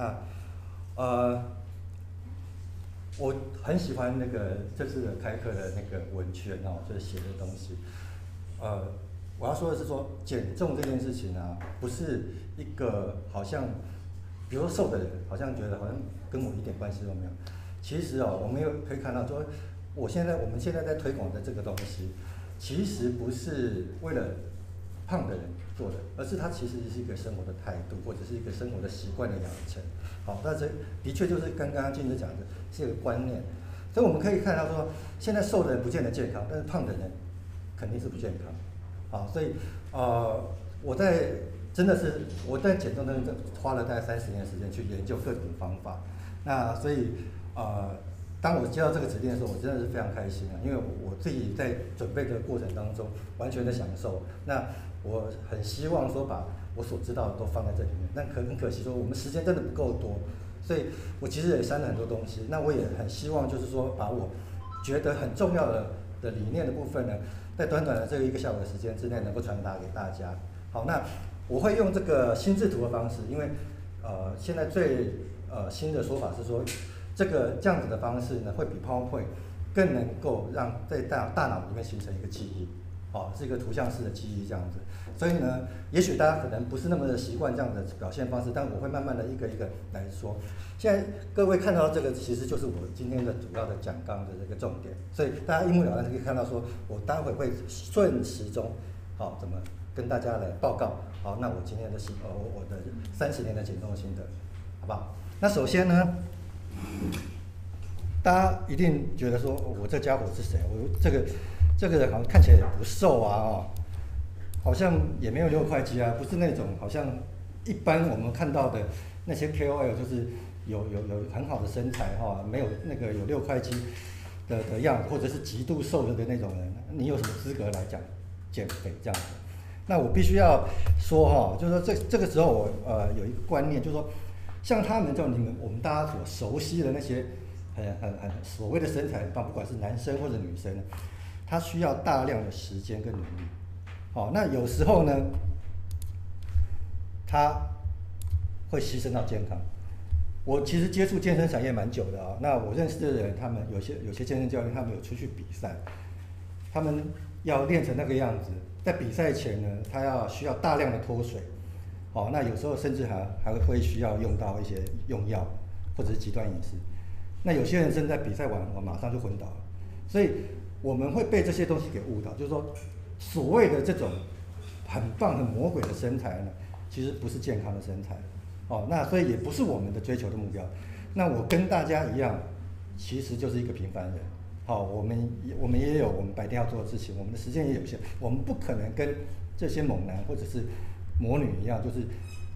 啊呃，我很喜欢那个这次的开课的那个文圈哦，就是写的东西。呃，我要说的是说减重这件事情啊，不是一个好像，比如说瘦的人好像觉得好像跟我一点关系都没有。其实哦，我们又可以看到说，我现在我们现在在推广的这个东西，其实不是为了胖的人做的，而是它其实是一个生活的态度，或者是一个生活的习惯的养成。好，那这的确就是刚刚静子讲的是一个观念。所以我们可以看到说，现在瘦的人不见得健康，但是胖的人肯定是不健康。好，所以呃，我在真的是我在减重当中花了大概三十年的时间去研究各种方法。那所以。呃，当我接到这个指令的时候，我真的是非常开心啊，因为我自己在准备的过程当中，完全的享受。那我很希望说，把我所知道的都放在这里面。但可很可惜说，我们时间真的不够多，所以我其实也删了很多东西。那我也很希望就是说，把我觉得很重要的的理念的部分呢，在短短的这个一个下午的时间之内，能够传达给大家。好，那我会用这个心智图的方式，因为呃，现在最呃新的说法是说。这个这样子的方式呢，会比 PowerPoint 更能够让在大大脑里面形成一个记忆，哦，是一个图像式的记忆这样子。所以呢，也许大家可能不是那么的习惯这样的表现方式，但我会慢慢的一个一个来说。现在各位看到这个，其实就是我今天的主要的讲纲的这个重点。所以大家一目了然可以看到说，我待会会顺时钟，好，怎么跟大家来报告？好，那我今天的心，呃，我的三十年的减重心得，好不好？那首先呢。大家一定觉得说，我这家伙是谁？我这个这个人好像看起来也不瘦啊，哦，好像也没有六块肌啊，不是那种好像一般我们看到的那些 KOL，就是有有有很好的身材哈，没有那个有六块肌的的样子，或者是极度瘦的的那种人，你有什么资格来讲减肥这样子？那我必须要说哈，就是说这这个时候我呃有一个观念，就是说。像他们这种你们我们大家所熟悉的那些很很很所谓的身材棒，不管是男生或者女生，他需要大量的时间跟努力。好，那有时候呢，他会牺牲到健康。我其实接触健身产业蛮久的啊，那我认识的人，他们有些有些健身教练，他们有出去比赛，他们要练成那个样子，在比赛前呢，他要需要大量的脱水。哦，那有时候甚至还还会需要用到一些用药，或者是极端饮食。那有些人正在比赛完，我马上就昏倒了。所以我们会被这些东西给误导，就是说，所谓的这种很棒、很魔鬼的身材呢，其实不是健康的身材。哦，那所以也不是我们的追求的目标。那我跟大家一样，其实就是一个平凡人。好，我们也我们也有我们白天要做的事情，我们的时间也有限，我们不可能跟这些猛男或者是。魔女一样，就是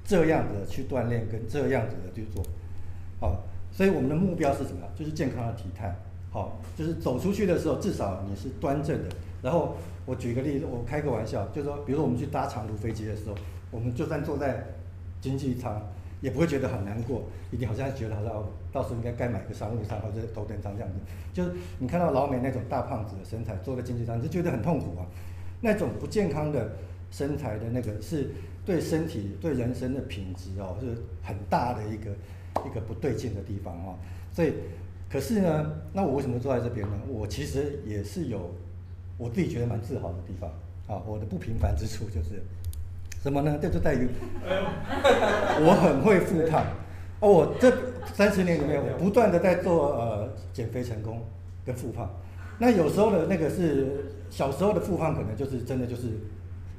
这样子的去锻炼，跟这样子的去做，好，所以我们的目标是什么？就是健康的体态，好，就是走出去的时候，至少你是端正的。然后我举个例子，我开个玩笑，就是说，比如说我们去搭长途飞机的时候，我们就算坐在经济舱，也不会觉得很难过，一定好像觉得好像到时候应该该买个商务舱或者头等舱这样子。就是你看到老美那种大胖子的身材，坐在经济舱，你就觉得很痛苦啊，那种不健康的身材的那个是。对身体、对人生的品质哦，是很大的一个一个不对劲的地方哦。所以，可是呢，那我为什么坐在这边呢？我其实也是有我自己觉得蛮自豪的地方啊。我的不平凡之处就是什么呢？这就在于 我很会复胖哦。我这三十年里面，我不断的在做呃减肥成功跟复胖。那有时候的那个是小时候的复胖，可能就是真的就是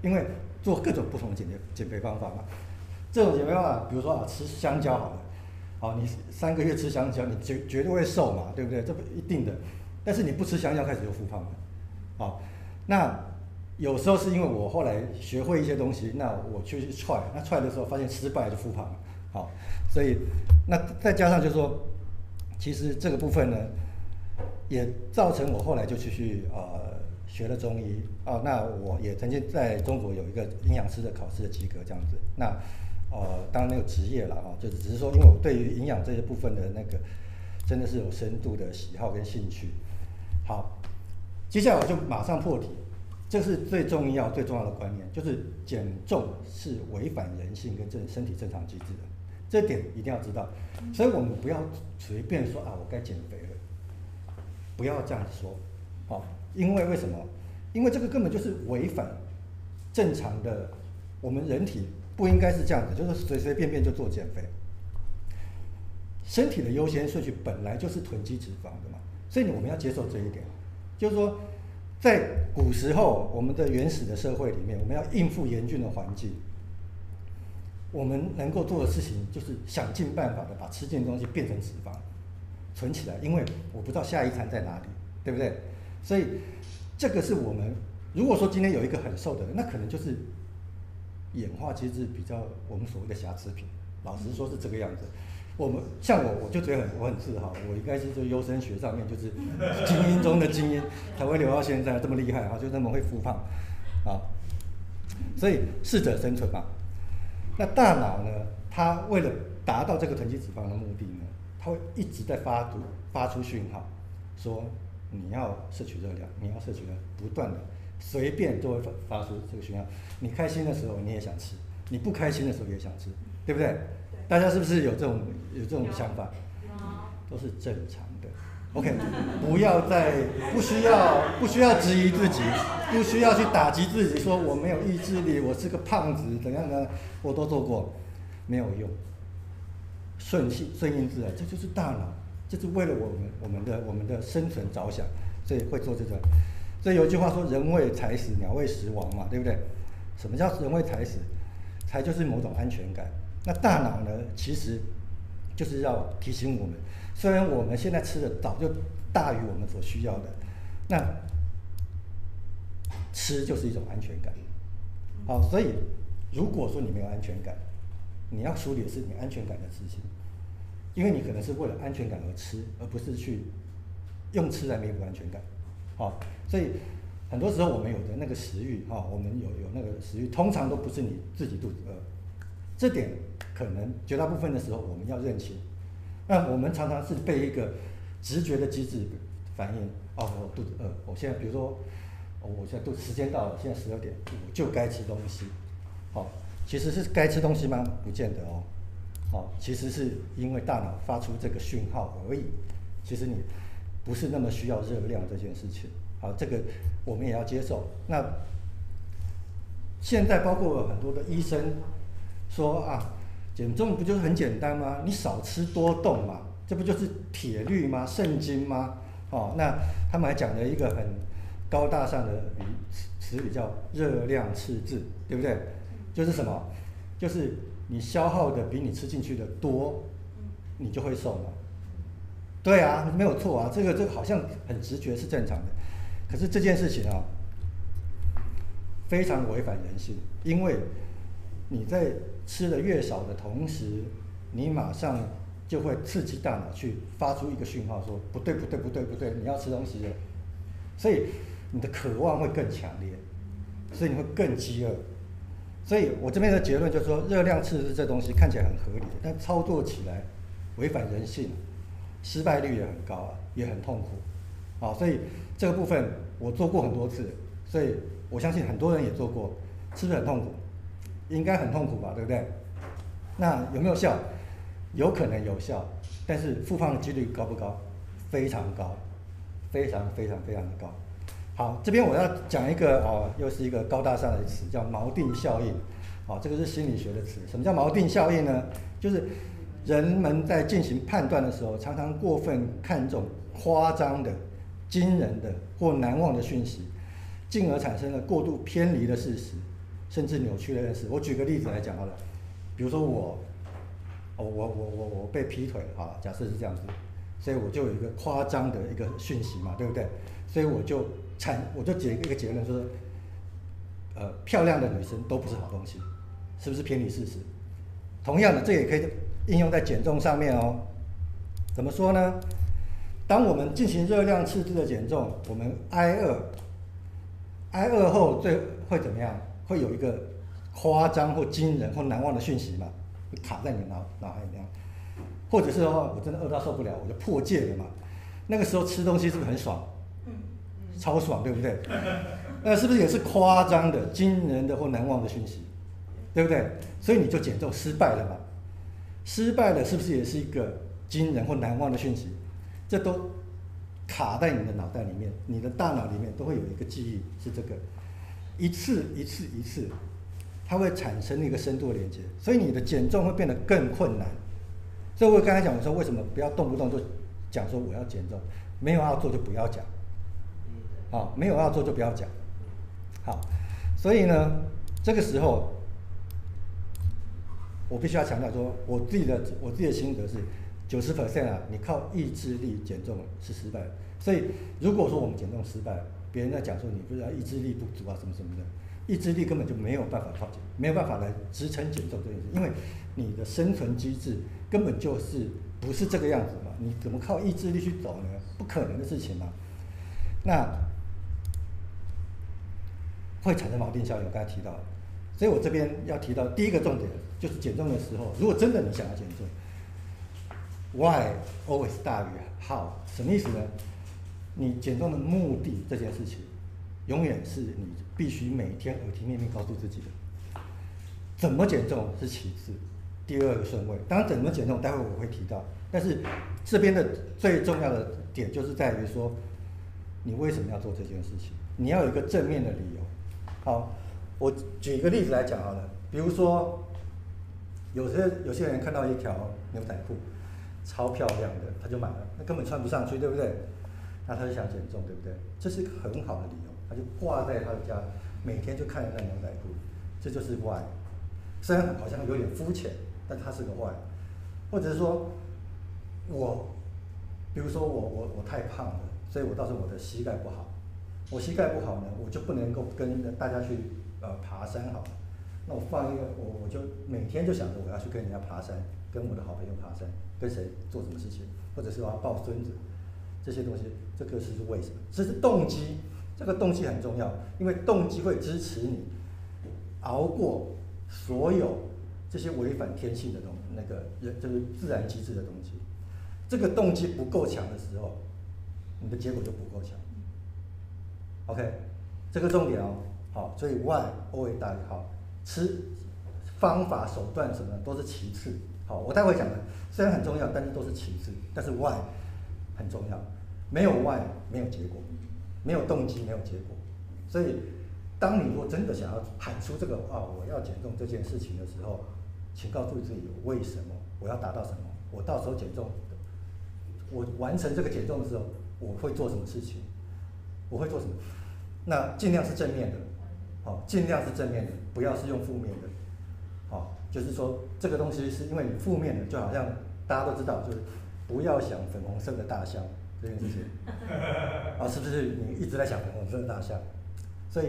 因为。做各种不同的减肥减肥方法嘛，这种减肥方法，比如说啊，吃香蕉好了，好，你三个月吃香蕉，你绝绝对会瘦嘛，对不对？这不一定的，但是你不吃香蕉，开始就复胖了，好，那有时候是因为我后来学会一些东西，那我去去踹，那踹的时候发现失败就复胖了，好，所以那再加上就是说，其实这个部分呢，也造成我后来就去去呃。学了中医哦，那我也曾经在中国有一个营养师的考试的及格这样子。那呃，当然没有职业了啊，就是只是说，因为我对于营养这些部分的那个真的是有深度的喜好跟兴趣。好，接下来我就马上破题，这是最重要最重要的观念，就是减重是违反人性跟正身体正常机制的。这点一定要知道。所以我们不要随便说啊，我该减肥了，不要这样说，好，因为为什么？因为这个根本就是违反正常的，我们人体不应该是这样子，就是随随便便就做减肥。身体的优先顺序本来就是囤积脂肪的嘛，所以我们要接受这一点，就是说，在古时候我们的原始的社会里面，我们要应付严峻的环境，我们能够做的事情就是想尽办法的把吃进的东西变成脂肪，存起来，因为我不知道下一餐在哪里，对不对？所以这个是我们如果说今天有一个很瘦的人，那可能就是演化机制比较我们所谓的瑕疵品，老实说是这个样子。我们像我，我就觉得很我很自豪，我应该是做优生学上面就是 精英中的精英，才会留到现在这么厉害哈，就那么会复胖，啊，所以适者生存嘛。那大脑呢，它为了达到这个囤积脂肪的目的呢，它会一直在发毒发出讯号，说你要摄取热量，你要摄取热量，不断的随便就会发发出这个讯号。你开心的时候你也想吃，你不开心的时候也想吃，对不对？大家是不是有这种有这种想法？都是正常的。OK，不要再不需要不需要质疑自己，不需要去打击自己，说我没有意志力，我是个胖子，怎样呢？我都做过，没有用。顺性顺应自然，这就是大脑，这是为了我们我们的我们的生存着想，所以会做这个。所以有一句话说：“人为财死，鸟为食亡”嘛，对不对？什么叫人为财死？财就是某种安全感。那大脑呢，其实就是要提醒我们，虽然我们现在吃的早就大于我们所需要的，那吃就是一种安全感。好，所以如果说你没有安全感，你要处理的是你安全感的事情，因为你可能是为了安全感而吃，而不是去用吃来弥补安全感。好，所以很多时候我们有的那个食欲，哈，我们有有那个食欲，通常都不是你自己肚子饿。这点可能绝大部分的时候我们要认清，那我们常常是被一个直觉的机制反应，哦，我肚子饿，我现在比如说，我现在都时间到了，现在十二点，我就该吃东西，好，其实是该吃东西吗？不见得哦，好，其实是因为大脑发出这个讯号而已，其实你不是那么需要热量这件事情，好，这个我们也要接受。那现在包括很多的医生。说啊，减重不就是很简单吗？你少吃多动嘛，这不就是铁律吗？圣经吗？哦，那他们还讲了一个很高大上的语词语叫热量赤字，对不对？就是什么？就是你消耗的比你吃进去的多，你就会瘦嘛。对啊，没有错啊，这个这个好像很直觉是正常的，可是这件事情啊，非常违反人性，因为你在。吃的越少的同时，你马上就会刺激大脑去发出一个讯号，说不对不对不对不对，你要吃东西了，所以你的渴望会更强烈，所以你会更饥饿。所以我这边的结论就是说，热量赤字这东西看起来很合理，但操作起来违反人性，失败率也很高啊，也很痛苦。啊，所以这个部分我做过很多次，所以我相信很多人也做过，是不是很痛苦？应该很痛苦吧，对不对？那有没有效？有可能有效，但是复胖的几率高不高？非常高，非常非常非常的高。好，这边我要讲一个哦，又是一个高大上的词，叫锚定效应。好，这个是心理学的词。什么叫锚定效应呢？就是人们在进行判断的时候，常常过分看重夸张的、惊人的或难忘的讯息，进而产生了过度偏离的事实。甚至扭曲的认识。我举个例子来讲好了，比如说我，我我我我我被劈腿啊，假设是这样子，所以我就有一个夸张的一个讯息嘛，对不对？所以我就产我就结一个结论，说，呃，漂亮的女生都不是好东西，是不是偏离事实？同样的，这也可以应用在减重上面哦。怎么说呢？当我们进行热量赤字的减重，我们挨饿，挨饿后最会怎么样？会有一个夸张或惊人或难忘的讯息嘛，会卡在你脑脑海里面，或者是的话我真的饿到受不了，我就破戒了嘛。那个时候吃东西是不是很爽？超爽，对不对？那是不是也是夸张的、惊人的或难忘的讯息？对不对？所以你就减重失败了嘛。失败了是不是也是一个惊人或难忘的讯息？这都卡在你的脑袋里面，你的大脑里面都会有一个记忆，是这个一次一次一次，它会产生一个深度的连接，所以你的减重会变得更困难。所以我刚才讲说，为什么不要动不动就讲说我要减重，没有要做就不要讲，好，没有要做就不要讲，好，所以呢，这个时候。我必须要强调说，我自己的我自己的心得是，九十 percent 啊，你靠意志力减重是失败。所以如果说我们减重失败，别人在讲说你不是要意志力不足啊什么什么的，意志力根本就没有办法靠减，没有办法来支撑减重这件事，因为你的生存机制根本就是不是这个样子嘛，你怎么靠意志力去走呢？不可能的事情嘛。那会产生锚定效应，我刚才提到。所以我这边要提到第一个重点，就是减重的时候，如果真的你想要减重，Why always 大于 How，什么意思呢？你减重的目的这件事情，永远是你必须每天耳提面命告诉自己的。怎么减重是其次，第二个顺位。当然怎么减重，待会我会提到。但是这边的最重要的点就是在于说，你为什么要做这件事情？你要有一个正面的理由。好。我举一个例子来讲好了，比如说，有些有些人看到一条牛仔裤，超漂亮的，他就买了，那根本穿不上去，对不对？那他就想减重，对不对？这是一个很好的理由，他就挂在他的家，每天就看着那牛仔裤，这就是 why。虽然好像有点肤浅，但他是个 why。或者是说，我，比如说我我我太胖了，所以我到时候我的膝盖不好，我膝盖不好呢，我就不能够跟大家去。呃，爬山好，那我放一个，我我就每天就想着我要去跟人家爬山，跟我的好朋友爬山，跟谁做什么事情，或者是我要抱孙子，这些东西，这个是是为什么？这是动机，这个动机很重要，因为动机会支持你熬过所有这些违反天性的东，那个人就是自然机制的东西。这个动机不够强的时候，你的结果就不够强。OK，这个重点哦。好，所以 why always 大于 how，吃方法手段什么都是其次。好，我待会讲的虽然很重要，但是都是其次。但是 why 很重要，没有 why 没有结果，没有动机没有结果。所以，当你如果真的想要喊出这个啊，我要减重这件事情的时候，请告诉自己为什么我要达到什么，我到时候减重，我完成这个减重的时候，我会做什么事情，我会做什么？那尽量是正面的。好，尽量是正面的，不要是用负面的。就是说这个东西是因为你负面的，就好像大家都知道，就是不要想粉红色的大象这件事情。啊，是不是你一直在想粉红色的大象？所以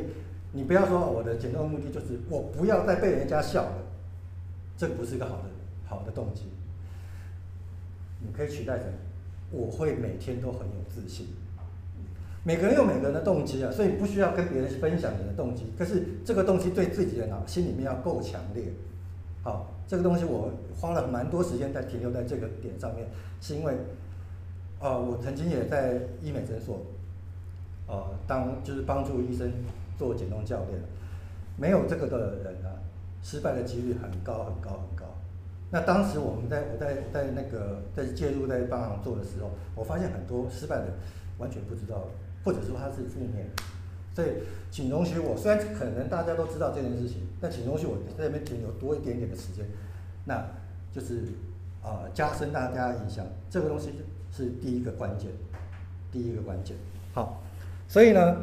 你不要说我的减重目的就是我不要再被人家笑了，这不是一个好的好的动机。你可以取代成我会每天都很有自信。每个人有每个人的动机啊，所以不需要跟别人分享你的动机。可是这个动机对自己的脑心里面要够强烈。好，这个东西我花了蛮多时间在停留在这个点上面，是因为，呃，我曾经也在医美诊所，呃，当就是帮助医生做减重教练。没有这个的人啊，失败的几率很高很高很高。那当时我们在我在在那个在介入在帮忙做的时候，我发现很多失败的完全不知道。或者说他是负面，所以请容许我，虽然可能大家都知道这件事情，那请容许我在这边停留多一点点的时间，那就是啊、呃、加深大家印象，这个东西是第一个关键，第一个关键。好，所以呢，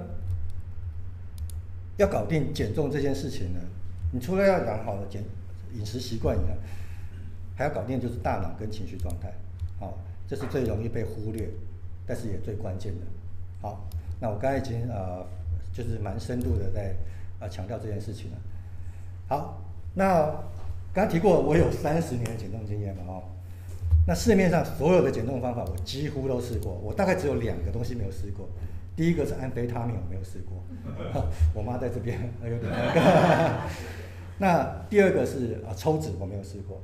要搞定减重这件事情呢，你除了要养好的减饮食习惯以外，还要搞定就是大脑跟情绪状态，好，这是最容易被忽略，但是也最关键的。好，那我刚才已经呃，就是蛮深度的在呃强调这件事情了。好，那刚提过我有三十年的减重经验嘛，哦，那市面上所有的减重方法我几乎都试过，我大概只有两个东西没有试过。第一个是安非他命，我没有试过，我妈在这边有点那个。那第二个是啊抽脂，我没有试过，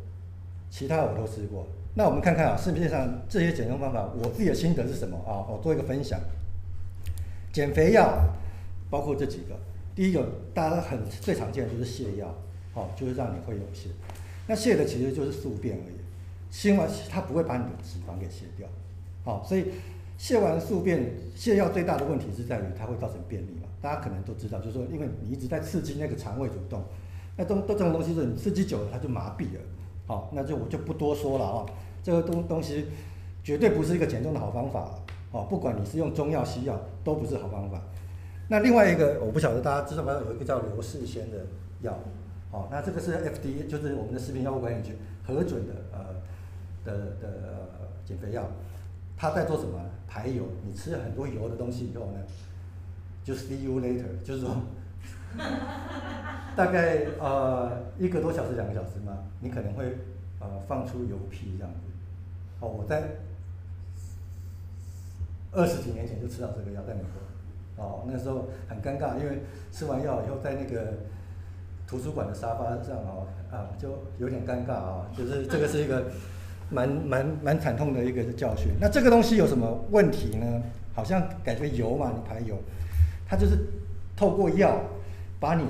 其他我都试过。那我们看看啊，市面上这些减重方法，我自己的心得是什么啊？我做一个分享。减肥药包括这几个，第一个大家很最常见的就是泻药，好，就是让你会有泻。那泻的其实就是宿便而已，泻完它不会把你的脂肪给卸掉，好，所以泻完宿便泻药最大的问题是在于它会造成便秘嘛，大家可能都知道，就是说因为你一直在刺激那个肠胃蠕动，那这这种东西是你刺激久了它就麻痹了，好，那就我就不多说了啊，这个东东西绝对不是一个减重的好方法，哦，不管你是用中药西药都不是好方法。那另外一个我不晓得大家知道没有，有一个叫刘世先的药。好，那这个是 FDA，就是我们的食品药物管理局核准的，呃，的的呃减肥药。它在做什么？排油。你吃了很多油的东西以后呢，就 see you later，就是说，大概呃一个多小时、两个小时嘛，你可能会呃放出油屁这样子。哦，我在二十几年前就吃到这个药，在美国。哦，那时候很尴尬，因为吃完药以后在那个。图书馆的沙发上哦，啊，就有点尴尬啊，就是这个是一个 蛮蛮蛮惨痛的一个教训。那这个东西有什么问题呢？好像感觉油嘛，你排油，它就是透过药把你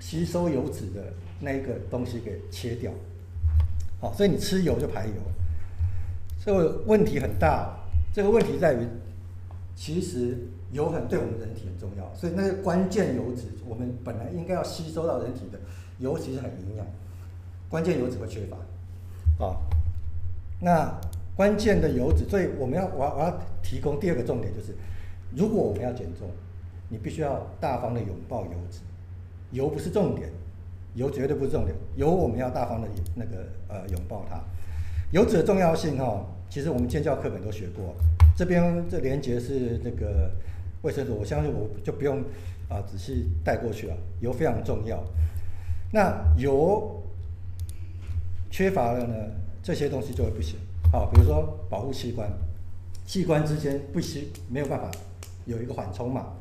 吸收油脂的那一个东西给切掉，好，所以你吃油就排油，这个问题很大。这个问题在于，其实。油很对我们人体很重要，所以那个关键油脂，我们本来应该要吸收到人体的油，其实很营养，关键油脂会缺乏，啊，那关键的油脂，所以我们要我要我要提供第二个重点就是，如果我们要减重，你必须要大方的拥抱油脂，油不是重点，油绝对不是重点，油我们要大方的那个呃拥抱它，油脂的重要性哈，其实我们建教课本都学过，这边这连接是那个。卫生组，我相信我就不用啊仔细带过去了。油非常重要，那油缺乏了呢，这些东西就会不行。好，比如说保护器官，器官之间不行，没有办法有一个缓冲嘛。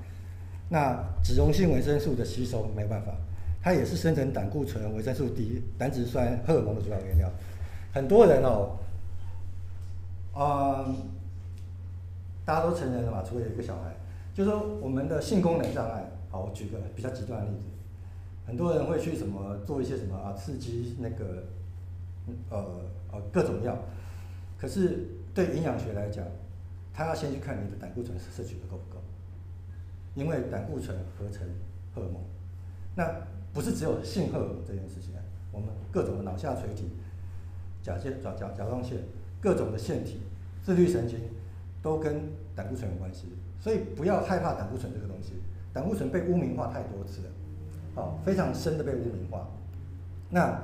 那脂溶性维生素的吸收没有办法，它也是生成胆固醇、维生素 D、胆汁酸、荷尔蒙的主要原料。很多人哦，嗯，大家都成人了嘛，除了有一个小孩。就说，我们的性功能障碍，好，我举个比较极端的例子，很多人会去什么做一些什么啊，刺激那个，呃呃各种药，可是对营养学来讲，他要先去看你的胆固醇摄取的够不够，因为胆固醇合成荷尔蒙，那不是只有性荷尔蒙这件事情，我们各种的脑下垂体、甲状甲甲甲状腺、各种的腺体、自律神经都跟胆固醇有关系。所以不要害怕胆固醇这个东西，胆固醇被污名化太多次了，好，非常深的被污名化。那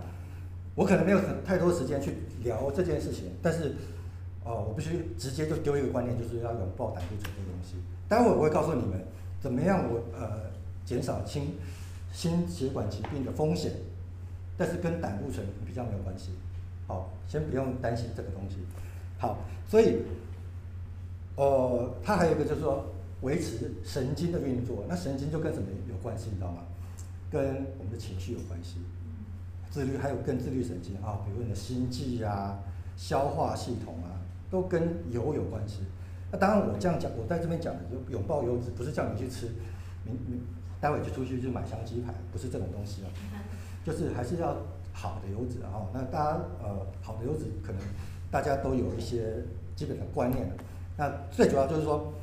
我可能没有太多时间去聊这件事情，但是哦，我必须直接就丢一个观念，就是要拥抱胆固醇这个东西。待会我会告诉你们怎么样我呃减少心心血管疾病的风险，但是跟胆固醇比较没有关系。好，先不用担心这个东西。好，所以。哦，它还有一个就是说维持神经的运作，那神经就跟什么有关系，你知道吗？跟我们的情绪有关系，自律还有跟自律神经啊，比如你的心悸啊、消化系统啊，都跟油有关系。那当然我这样讲，我在这边讲的就拥抱油脂，不是叫你去吃，你你待会就出去就买香鸡排，不是这种东西啊，就是还是要好的油脂啊。那大家呃，好的油脂可能大家都有一些基本的观念的。那最主要就是说，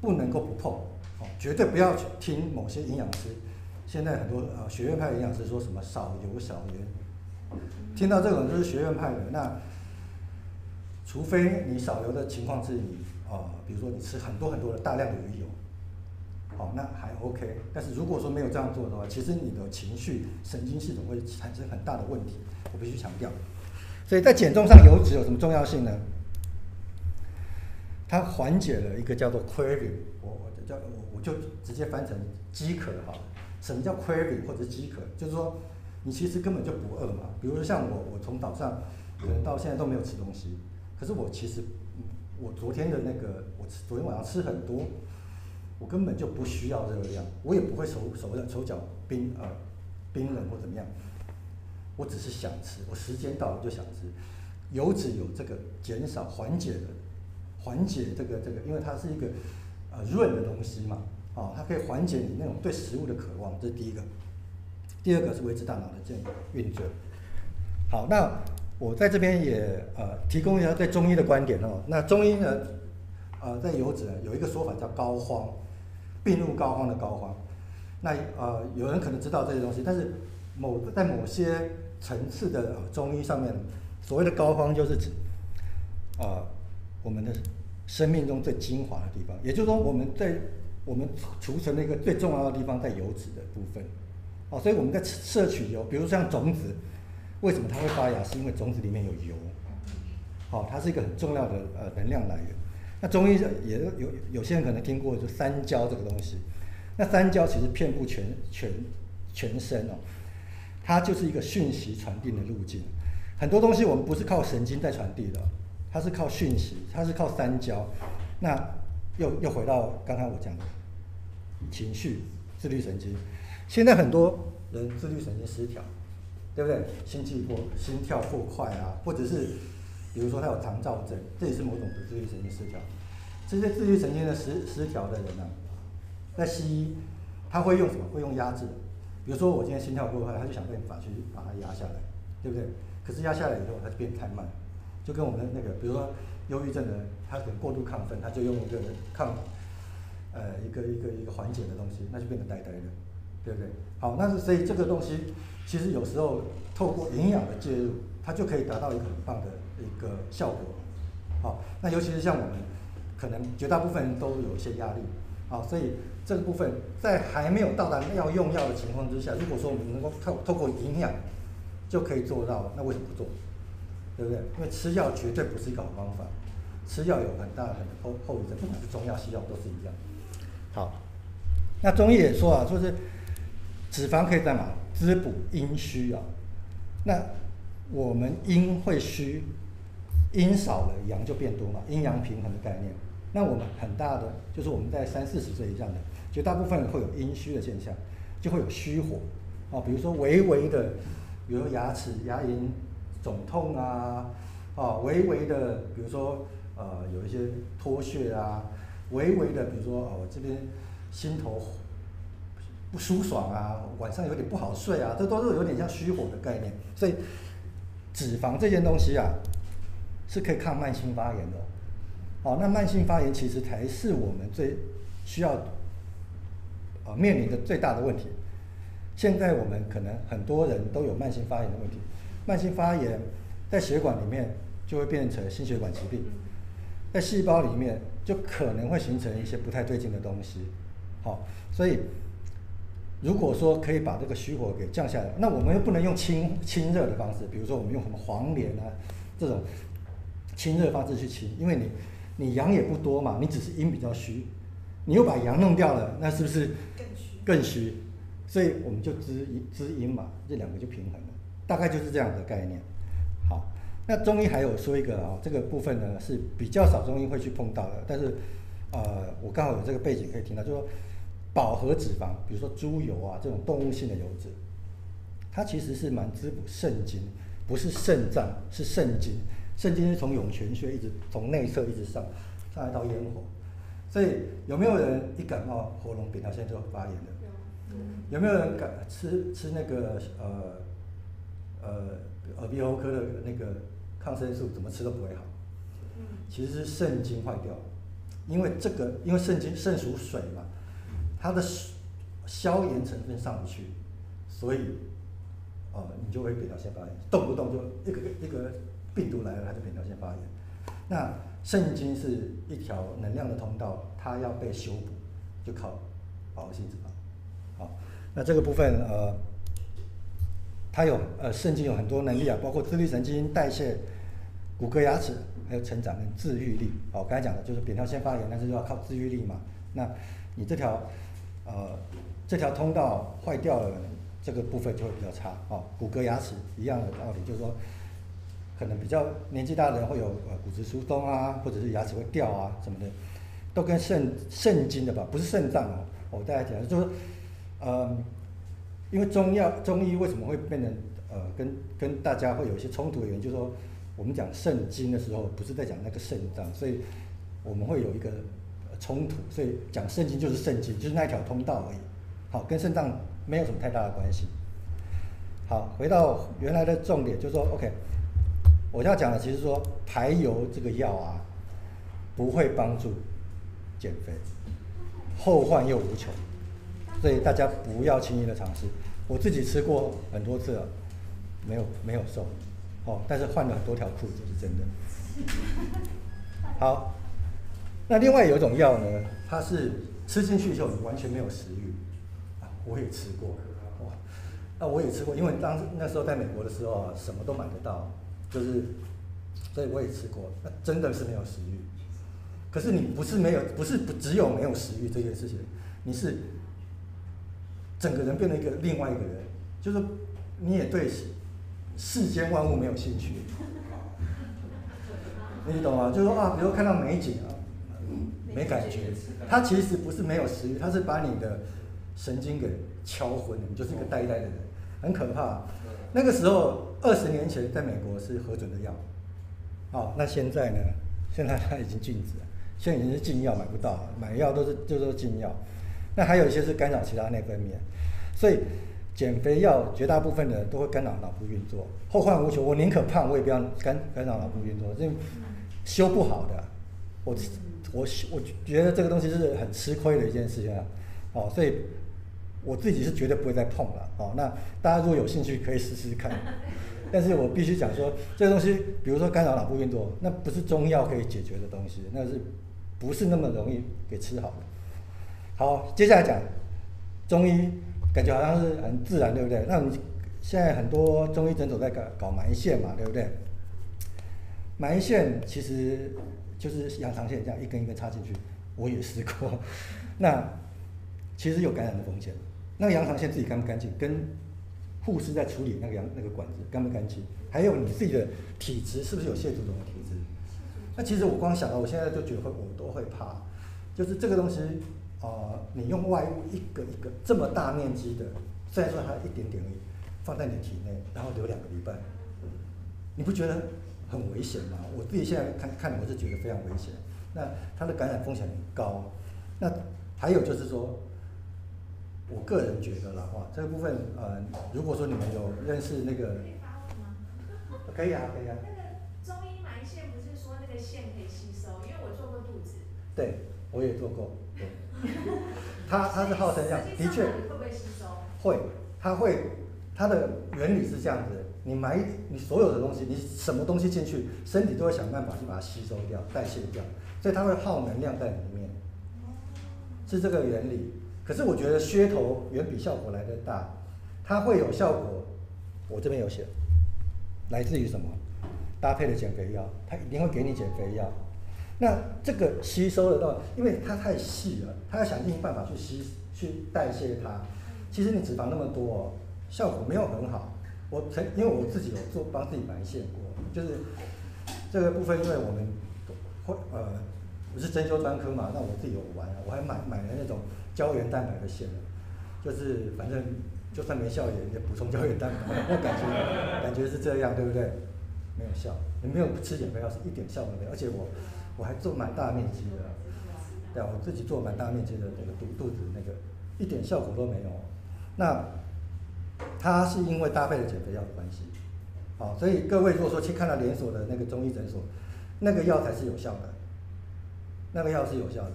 不能够不碰，哦，绝对不要去听某些营养师。现在很多呃学院派的营养师说什么少油少盐，听到这种就是学院派的。那除非你少油的情况是你啊，呃，比如说你吃很多很多的大量的鱼油，好，那还 OK。但是如果说没有这样做的话，其实你的情绪神经系统会产生很大的问题。我必须强调。所以在减重上，油脂有什么重要性呢？它缓解了一个叫做 craving，我我叫我我就直接翻成饥渴哈。什么叫 craving 或者饥渴？就是说你其实根本就不饿嘛。比如说像我，我从早上可能到现在都没有吃东西，可是我其实我昨天的那个我吃昨天晚上吃很多，我根本就不需要热量，我也不会手手手脚冰呃冰冷或怎么样，我只是想吃，我时间到了就想吃。油脂有这个减少缓解的。缓解这个这个，因为它是一个呃润的东西嘛，啊、哦，它可以缓解你那种对食物的渴望，这是第一个。第二个是维持大脑的健运作。好，那我在这边也呃提供一下对中医的观点哦。那中医呢，呃，在油脂有一个说法叫膏肓，病入膏肓的膏肓。那呃，有人可能知道这些东西，但是某在某些层次的中医上面，所谓的膏肓就是指啊、呃、我们的生命中最精华的地方，也就是说我们在我们储存的一个最重要的地方在油脂的部分。哦，所以我们在摄取油，比如像种子，为什么它会发芽？是因为种子里面有油。好，它是一个很重要的呃能量来源。那中医也有有些人可能听过，就三焦这个东西。那三焦其实遍布全全全身哦，它就是一个讯息传递的路径。很多东西我们不是靠神经在传递的，它是靠讯息，它是靠三焦。那又又回到刚刚我讲的情绪、自律神经。现在很多人自律神经失调，对不对？心悸过、心跳过快啊，或者是比如说他有肠躁症，这也是某种的自律神经失调。这些自律神经的失失调的人呢、啊，在西医他会用什么？会用压制。比如说我今天心跳过快，他就想办法去把它压下来，对不对？可是压下来以后，他就变太慢，就跟我们那个，比如说忧郁症的人，他可能过度亢奋，他就用一个抗呃一个一个一个缓解的东西，那就变得呆呆的。对不对？好，那是所以这个东西其实有时候透过营养的介入，它就可以达到一个很棒的一个效果。好，那尤其是像我们，可能绝大部分人都有一些压力，好，所以这个部分在还没有到达要用药的情况之下，如果说我们能够透透过营养就可以做到，那为什么不做？对不对？因为吃药绝对不是一个好方法，吃药有很大很后后遗症，不管是中药西药都是一样。好，那中医也说啊，说是。脂肪可以干嘛？滋补阴虚啊。那我们阴会虚，阴少了，阳就变多嘛，阴阳平衡的概念。那我们很大的就是我们在三四十岁以上的，绝大部分人会有阴虚的现象，就会有虚火啊。比如说微微的，比如说牙齿牙龈肿痛啊，啊，微微的，比如说呃有一些脱屑啊，微微的，比如说哦这边心头。不舒爽啊，晚上有点不好睡啊，这都是有点像虚火的概念。所以脂肪这件东西啊，是可以抗慢性发炎的。好，那慢性发炎其实才是我们最需要呃面临的最大的问题。现在我们可能很多人都有慢性发炎的问题，慢性发炎在血管里面就会变成心血管疾病，在细胞里面就可能会形成一些不太对劲的东西。好，所以。如果说可以把这个虚火给降下来，那我们又不能用清清热的方式，比如说我们用什么黄连啊这种清热方式去清，因为你你阳也不多嘛，你只是阴比较虚，你又把阳弄掉了，那是不是更虚？更虚，所以我们就滋阴滋阴嘛，这两个就平衡了，大概就是这样的概念。好，那中医还有说一个啊，这个部分呢是比较少中医会去碰到的，但是呃，我刚好有这个背景可以听到，就说。饱和脂肪，比如说猪油啊这种动物性的油脂，它其实是蛮滋补肾经，不是肾脏，是肾经。肾经是从涌泉穴一直从内侧一直上，上来到咽喉。所以有没有人一感冒喉咙扁桃腺就发炎的？有没有人敢吃吃那个呃呃耳鼻喉科的那个抗生素，怎么吃都不会好？其实是肾经坏掉，因为这个因为肾经肾属水嘛。它的消炎成分上不去，所以，哦，你就会扁桃腺发炎，动不动就一个一个病毒来了，它就扁桃腺发炎。那肾经是一条能量的通道，它要被修补，就靠饱和性脂肪。好，那这个部分呃，它有呃肾经有很多能力啊，包括自律神经、代谢、骨骼、牙齿，还有成长跟治愈力。哦，刚才讲的就是扁桃腺发炎，但是要靠治愈力嘛。那你这条。呃，这条通道坏掉了，这个部分就会比较差哦。骨骼、牙齿一样的道理，就是说，可能比较年纪大的人会有呃骨质疏松啊，或者是牙齿会掉啊什么的，都跟肾肾经的吧，不是肾脏哦。我大家讲，就是说，呃，因为中药中医为什么会变成呃跟跟大家会有一些冲突的原因，就是说，我们讲肾经的时候，不是在讲那个肾脏，所以我们会有一个。冲突，所以讲肾经就是肾经，就是那一条通道而已。好，跟肾脏没有什么太大的关系。好，回到原来的重点，就是说，OK，我要讲的其实说排油这个药啊，不会帮助减肥，后患又无穷，所以大家不要轻易的尝试。我自己吃过很多次了，没有没有瘦，哦，但是换了很多条裤子是真的。好，那另外有一种药呢，它是吃进去以后完全没有食欲，啊，我也吃过，哇，那我也吃过，因为当那时候在美国的时候啊，什么都买得到，就是，所以我也吃过，那真的是没有食欲。可是你不是没有，不是不只有没有食欲这件事情，你是整个人变成一个另外一个人，就是你也对世间万物没有兴趣。你懂吗？就是说啊，比如看到美景啊，没感觉。它其实不是没有食欲，它是把你的神经给敲昏，你就是一个呆呆的人，很可怕。那个时候二十年前在美国是核准的药，哦，那现在呢？现在它已经禁止了，现在已经是禁药，买不到，买药都是就说禁药。那还有一些是干扰其他内分泌，所以减肥药绝大部分的人都会干扰脑部运作，后患无穷。我宁可胖，我也不要干干扰脑部运作，因为。修不好的，我我我觉得这个东西是很吃亏的一件事情啊，哦，所以我自己是绝对不会再碰了，哦，那大家如果有兴趣可以试试看，但是我必须讲说，这个东西，比如说干扰脑部运作，那不是中药可以解决的东西，那是不是那么容易给吃好的？好，接下来讲中医，感觉好像是很自然，对不对？那你现在很多中医诊所在搞搞埋线嘛，对不对？埋线其实就是羊肠线这样一根一根插进去，我也试过。那其实有感染的风险。那个羊肠线自己干不干净，跟护士在处理那个羊那个管子干不干净，还有你自己的体质是不是有蟹足肿的体质。那其实我光想到，我现在就觉得会我都会怕，就是这个东西、呃，你用外物一个一个这么大面积的，虽然说它一点点而已，放在你体内，然后留两个礼拜，你不觉得？很危险吗，我自己现在看看，我是觉得非常危险。那它的感染风险很高。那还有就是说，我个人觉得啦，话这个部分，呃，如果说你们有认识那个，可以啊，可以啊。那个中医埋线不是说那个线可以吸收？因为我做过肚子。对，我也做过。对。它它是号称这样，的确。会不会吸收？会，它会，它的原理是这样子的。你埋你所有的东西，你什么东西进去，身体都会想办法去把它吸收掉、代谢掉，所以它会耗能量在里面，是这个原理。可是我觉得噱头远比效果来的大，它会有效果。我这边有写，来自于什么？搭配的减肥药，它一定会给你减肥药。那这个吸收得到，因为它太细了，它要想尽办法去吸、去代谢它。其实你脂肪那么多，效果没有很好。我曾因为我自己有做帮自己埋线过，就是这个部分，因为我们会呃不是针灸专科嘛，那我自己有玩，我还买买了那种胶原蛋白的线，就是反正就算没效也也补充胶原蛋白，那感觉感觉是这样，对不对？没有效，你没有吃减肥药是一点效果没有，而且我我还做蛮大面积的，对，我自己做蛮大面积的那个肚肚子那个一点效果都没有，那。它是因为搭配了减肥药的关系，好，所以各位如果说去看了连锁的那个中医诊所，那个药才是有效的，那个药是有效的。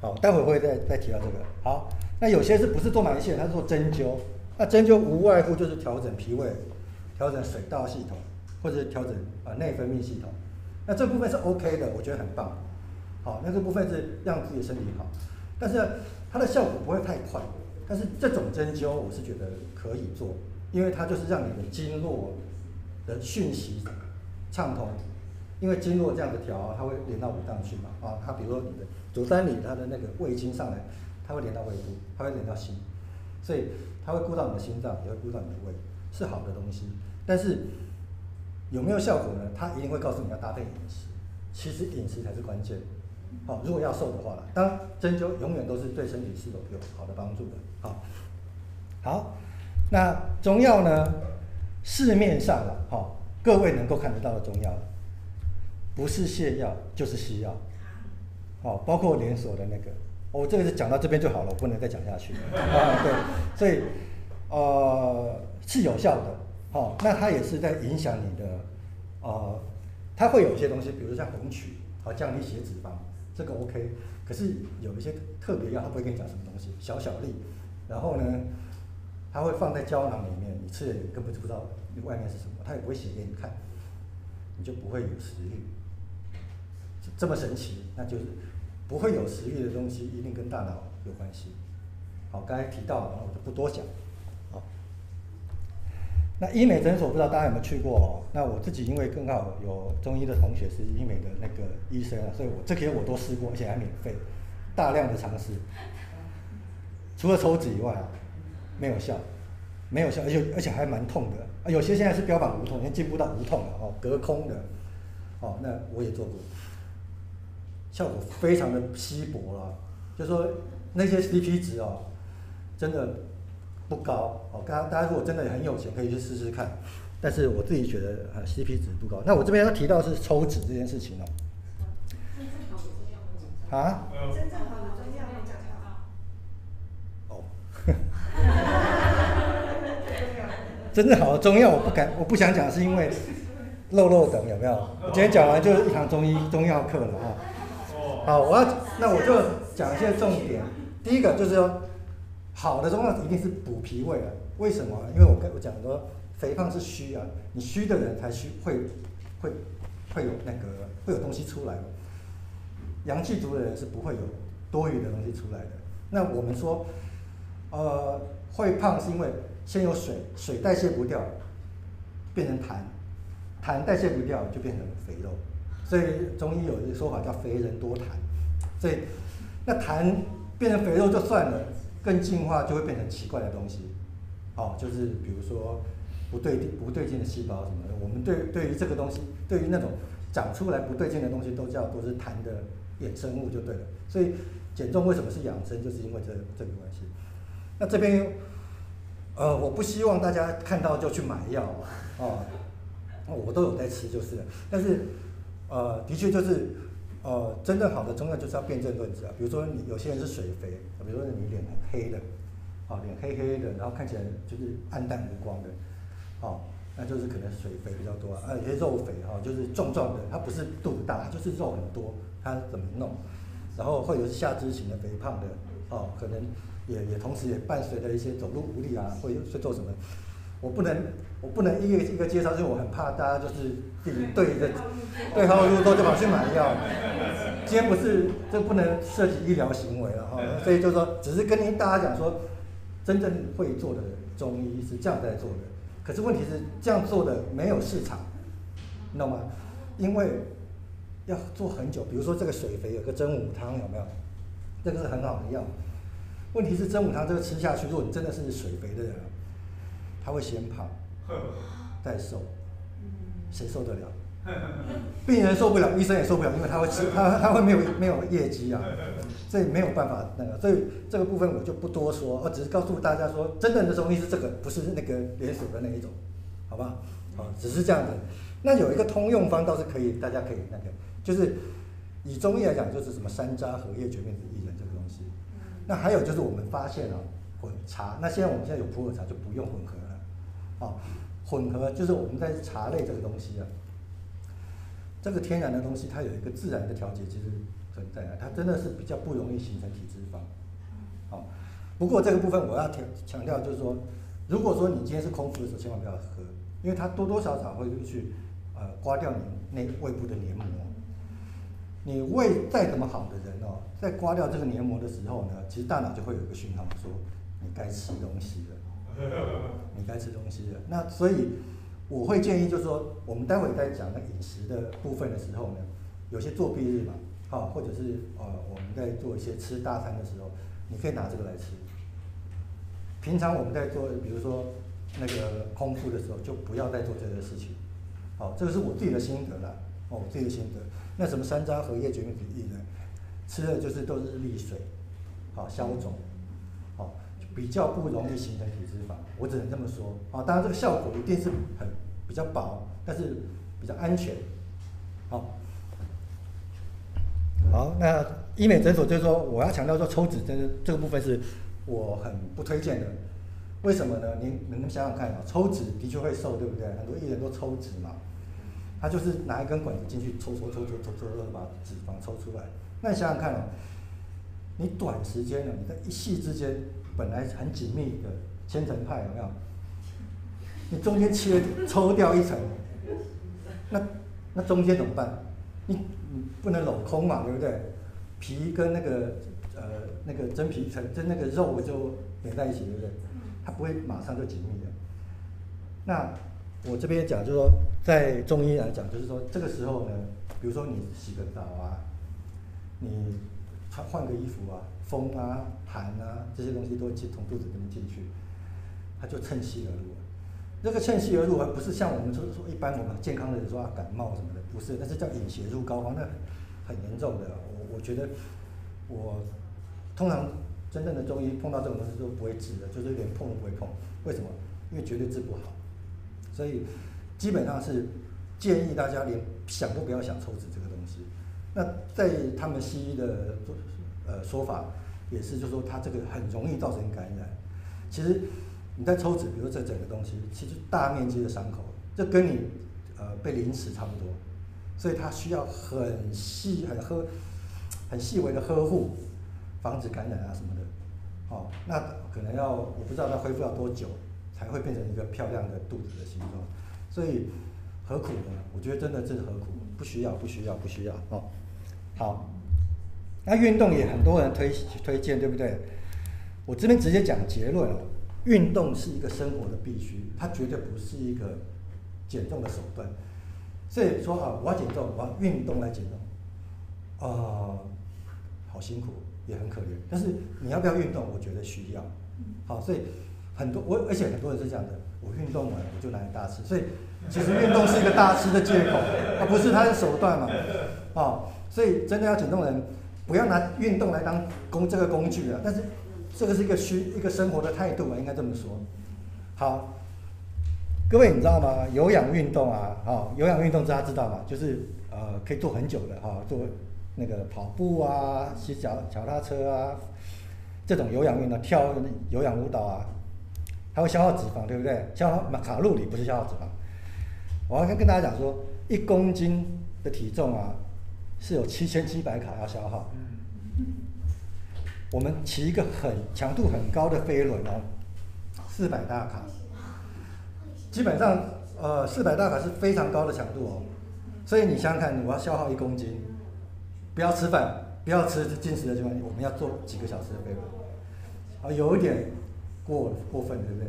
好，待会会再再提到这个。好，那有些是不是做埋线，它是做针灸，那针灸无外乎就是调整脾胃、调整水道系统，或者调整啊内分泌系统。那这部分是 OK 的，我觉得很棒。好，那这部分是让自己的身体好，但是它的效果不会太快。但是这种针灸，我是觉得可以做，因为它就是让你的经络的讯息畅通，因为经络这样子调，它会连到五脏去嘛，啊，它比如说你的足三里，它的那个胃经上来，它会连到胃部，它会连到心，所以它会顾到你的心脏，也会顾到你的胃，是好的东西。但是有没有效果呢？它一定会告诉你要搭配饮食，其实饮食才是关键。好，如果要瘦的话，当然针灸永远都是对身体是有有好的帮助的。好，好，那中药呢？市面上了，好，各位能够看得到的中药，不是泻药就是西药，好，包括连锁的那个，我这个是讲到这边就好了，我不能再讲下去。啊，对，所以呃是有效的，好，那它也是在影响你的呃，它会有一些东西，比如像红曲，啊，降低血脂肪，这个 OK。可是有一些特别药，它不会跟你讲什么东西，小小粒，然后呢，它会放在胶囊里面，你吃了你根本就不知道外面是什么，它也不会写给你看，你就不会有食欲。这么神奇，那就是不会有食欲的东西，一定跟大脑有关系。好，刚才提到了，我就不多讲。那医美诊所不知道大家有没有去过哦？那我自己因为更好有中医的同学是医美的那个医生啊，所以我这些我都试过，而且还免费，大量的尝试。除了抽脂以外啊，没有效，没有效，而且而且还蛮痛的啊。有些现在是标榜无痛，已经进步到无痛了哦，隔空的。哦，那我也做过。效果非常的稀薄了，就说那些 CP 值哦，真的不高哦。大家大家如果真的很有钱，可以去试试看。但是我自己觉得啊，CP 值不高。那我这边要提到是抽脂这件事情哦。啊？真正好的中药没讲到。哦。真正好的中药我不敢，我不想讲，是因为漏漏等有没有？我今天讲完就是一堂中医中药课了啊。好，我要那我就讲一些重点。第一个就是说，好的中药一定是补脾胃的。为什么？因为我跟我讲说，肥胖是虚啊，你虚的人才虚会会会有那个会有东西出来。阳气足的人是不会有多余的东西出来的。那我们说，呃，会胖是因为先有水，水代谢不掉，变成痰，痰代谢不掉就变成肥肉。所以中医有一个说法叫“肥人多痰”，所以那痰变成肥肉就算了，更进化就会变成奇怪的东西，哦，就是比如说不对不对劲的细胞什么的。我们对对于这个东西，对于那种长出来不对劲的东西，都叫都是痰的衍生物就对了。所以减重为什么是养生，就是因为这这个关系。那这边呃，我不希望大家看到就去买药哦，我都有在吃就是了，但是。呃，的确就是，呃，真正好的中药就是要辨证论治啊。比如说你有些人是水肥，比如说你脸很黑的，啊，脸黑黑的，然后看起来就是暗淡无光的，啊，那就是可能水肥比较多啊。有些肉肥哈，就是壮壮的，它不是肚子大，就是肉很多，它怎么弄？然后或者是下肢型的肥胖的，哦，可能也也同时也伴随着一些走路无力啊，会会做什么？我不能，我不能一个一个介绍，因为我很怕大家就是自己对着对号入座就跑去买药。今天不是，这不能涉及医疗行为了哈，所以就是说，只是跟您大家讲说，真正会做的中医是这样在做的。可是问题是，这样做的没有市场，你懂吗？因为要做很久。比如说这个水肥有个真武汤有没有？这个是很好的药。问题是真武汤这个吃下去，如果你真的是水肥的人。他会先跑，再瘦，谁受得了？病人受不了，医生也受不了，因为他会吃，他他会没有没有业绩啊，所以没有办法那个，所以这个部分我就不多说，我只是告诉大家说，真正的中医是这个，不是那个连锁的那一种，好吧？好，只是这样子。那有一个通用方倒是可以，大家可以那个，就是以中医来讲，就是什么山楂、荷叶、决明子、薏仁这个东西。那还有就是我们发现啊，混茶，那现在我们现在有普洱茶，就不用混合。哦，混合就是我们在茶类这个东西啊，这个天然的东西，它有一个自然的调节机制存在啊，它真的是比较不容易形成体脂肪。好，不过这个部分我要强强调，就是说，如果说你今天是空腹的时候，千万不要喝，因为它多多少少会去呃刮掉你内胃部的黏膜。你胃再怎么好的人哦，在刮掉这个黏膜的时候呢，其实大脑就会有一个讯号说，你该吃东西了。你该吃东西了，那所以我会建议，就是说，我们待会在讲那饮食的部分的时候呢，有些作弊日嘛，好，或者是呃，我们在做一些吃大餐的时候，你可以拿这个来吃。平常我们在做，比如说那个空腹的时候，就不要再做这个事情。好，这个是我自己的心得了，哦，我自己的心得。那什么山楂、荷叶、决明子、薏仁，吃的就是都是利水，好消肿。比较不容易形成体脂肪，我只能这么说啊。当然，这个效果一定是很比较薄，但是比较安全。好，好，那医美诊所就是说，我要强调说，抽脂这个这个部分是我很不推荐的。为什么呢？你你们想想看啊，抽脂的确会瘦，对不对？很多艺人都抽脂嘛。他就是拿一根管子进去抽抽抽抽抽抽抽，把脂肪抽出来。那你想想看哦，你短时间呢，你在一夕之间，本来很紧密的千层派有没有？你中间切抽掉一层，那那中间怎么办？你你不能镂空嘛，对不对？皮跟那个呃那个真皮层，跟那个肉就连在一起，对不对？它不会马上就紧密的。那我这边讲就是说，在中医来讲，就是说这个时候呢，比如说你洗个澡啊，你穿换个衣服啊，风啊、寒啊这些东西都会进从肚子里面进去，他就趁虚而入。这个趁虚而入，而不是像我们说说一般我们健康的人说啊感冒什么的，不是，那是叫引邪入膏肓，那很严重的。我我觉得我通常真正的中医碰到这种东西都不会治的，就是连碰都不会碰。为什么？因为绝对治不好。所以基本上是建议大家连想都不要想抽脂这个。那在他们西医的呃说法也是，就是说它这个很容易造成感染。其实你在抽脂，比如这整个东西，其实大面积的伤口，这跟你呃被凌迟差不多。所以它需要很细、很呵、很细微的呵护，防止感染啊什么的。哦，那可能要我不知道它恢复要多久。才会变成一个漂亮的肚子的形状，所以何苦呢？我觉得真的是何苦？不需要，不需要，不需要哦。好，那运动也很多人推推荐，对不对？我这边直接讲结论，运动是一个生活的必须，它绝对不是一个减重的手段。所以说啊，我要减重，我要运动来减重，啊、呃，好辛苦，也很可怜。但是你要不要运动？我觉得需要。好，所以。很多我，而且很多人是这样的，我运动完我就来大吃，所以其实运动是一个大吃的借口，它不是它的手段嘛，哦，所以真的要减重人，不要拿运动来当工这个工具啊，但是这个是一个需一个生活的态度啊，应该这么说。好，各位你知道吗？有氧运动啊，哦，有氧运动大家知道吗？就是呃可以做很久的哈，做那个跑步啊，骑脚脚踏车啊，这种有氧运动，跳有氧舞蹈啊。它会消耗脂肪，对不对？消耗卡路里，不是消耗脂肪。我要跟跟大家讲说，一公斤的体重啊，是有七千七百卡要消耗。我们骑一个很强度很高的飞轮哦，四百大卡。基本上，呃，四百大卡是非常高的强度哦。所以你想想看，我要消耗一公斤，不要吃饭，不要吃进食的情况，我们要做几个小时的飞轮。啊，有一点。过过分对不对？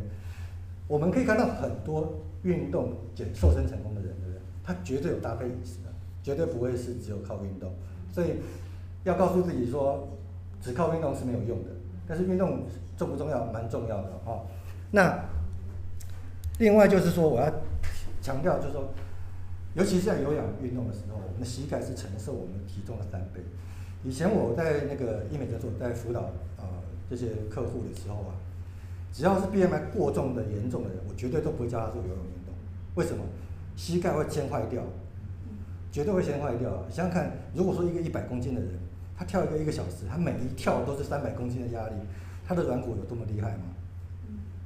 我们可以看到很多运动减瘦身成功的人，对不对？他绝对有搭配饮食的，绝对不会是只有靠运动。所以要告诉自己说，只靠运动是没有用的。但是运动重不重要？蛮重要的哦。那另外就是说，我要强调就是说，尤其是在有氧运动的时候，我们的膝盖是承受我们体重的三倍。以前我在那个医美诊所在辅导、呃、这些客户的时候啊。只要是 BMI 过重的严重的人，我绝对都不会叫他做游泳运动。为什么？膝盖会先坏掉，绝对会先坏掉。想想看，如果说一个一百公斤的人，他跳一个一个小时，他每一跳都是三百公斤的压力，他的软骨有多么厉害吗？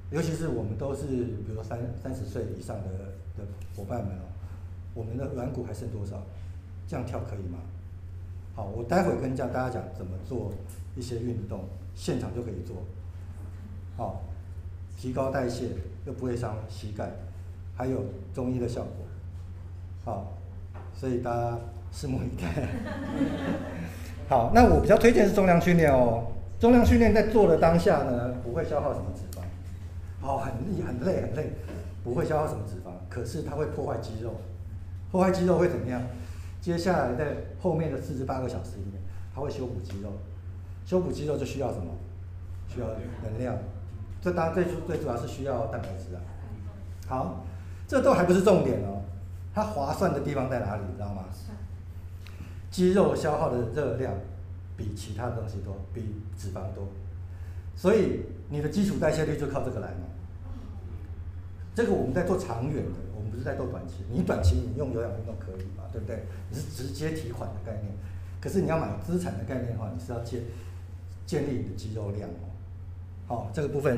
尤其是我们都是，比如说三三十岁以上的的伙伴们哦，我们的软骨还剩多少？这样跳可以吗？好，我待会跟教大家讲怎么做一些运动，现场就可以做。好。提高代谢又不会伤膝盖，还有中医的效果，好，所以大家拭目以待。好，那我比较推荐是重量训练哦。重量训练在做的当下呢，不会消耗什么脂肪，哦，很累很累很累，不会消耗什么脂肪，可是它会破坏肌肉，破坏肌肉会怎么样？接下来在后面的四十八个小时里面，它会修补肌肉，修补肌肉就需要什么？需要能量。这当然最最主要是需要蛋白质啊。好，这都还不是重点哦。它划算的地方在哪里？你知道吗？肌肉消耗的热量比其他东西多，比脂肪多。所以你的基础代谢率就靠这个来嘛。这个我们在做长远的，我们不是在做短期。你短期你用有氧运动可以嘛？对不对？你是直接提款的概念。可是你要买资产的概念的话，你是要建建立你的肌肉量哦。好，这个部分，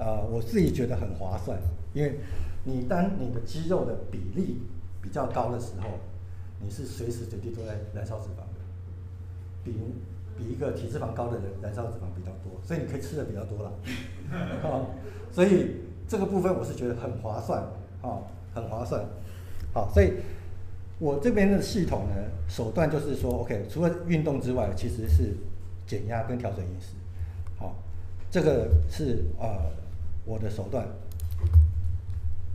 呃，我自己觉得很划算，因为你当你的肌肉的比例比较高的时候，你是随时随地都在燃烧脂肪的，比比一个体脂肪高的人燃烧脂肪比较多，所以你可以吃的比较多了。好，所以这个部分我是觉得很划算，啊，很划算。好，所以我这边的系统呢，手段就是说，OK，除了运动之外，其实是减压跟调整饮食。好，这个是呃我的手段。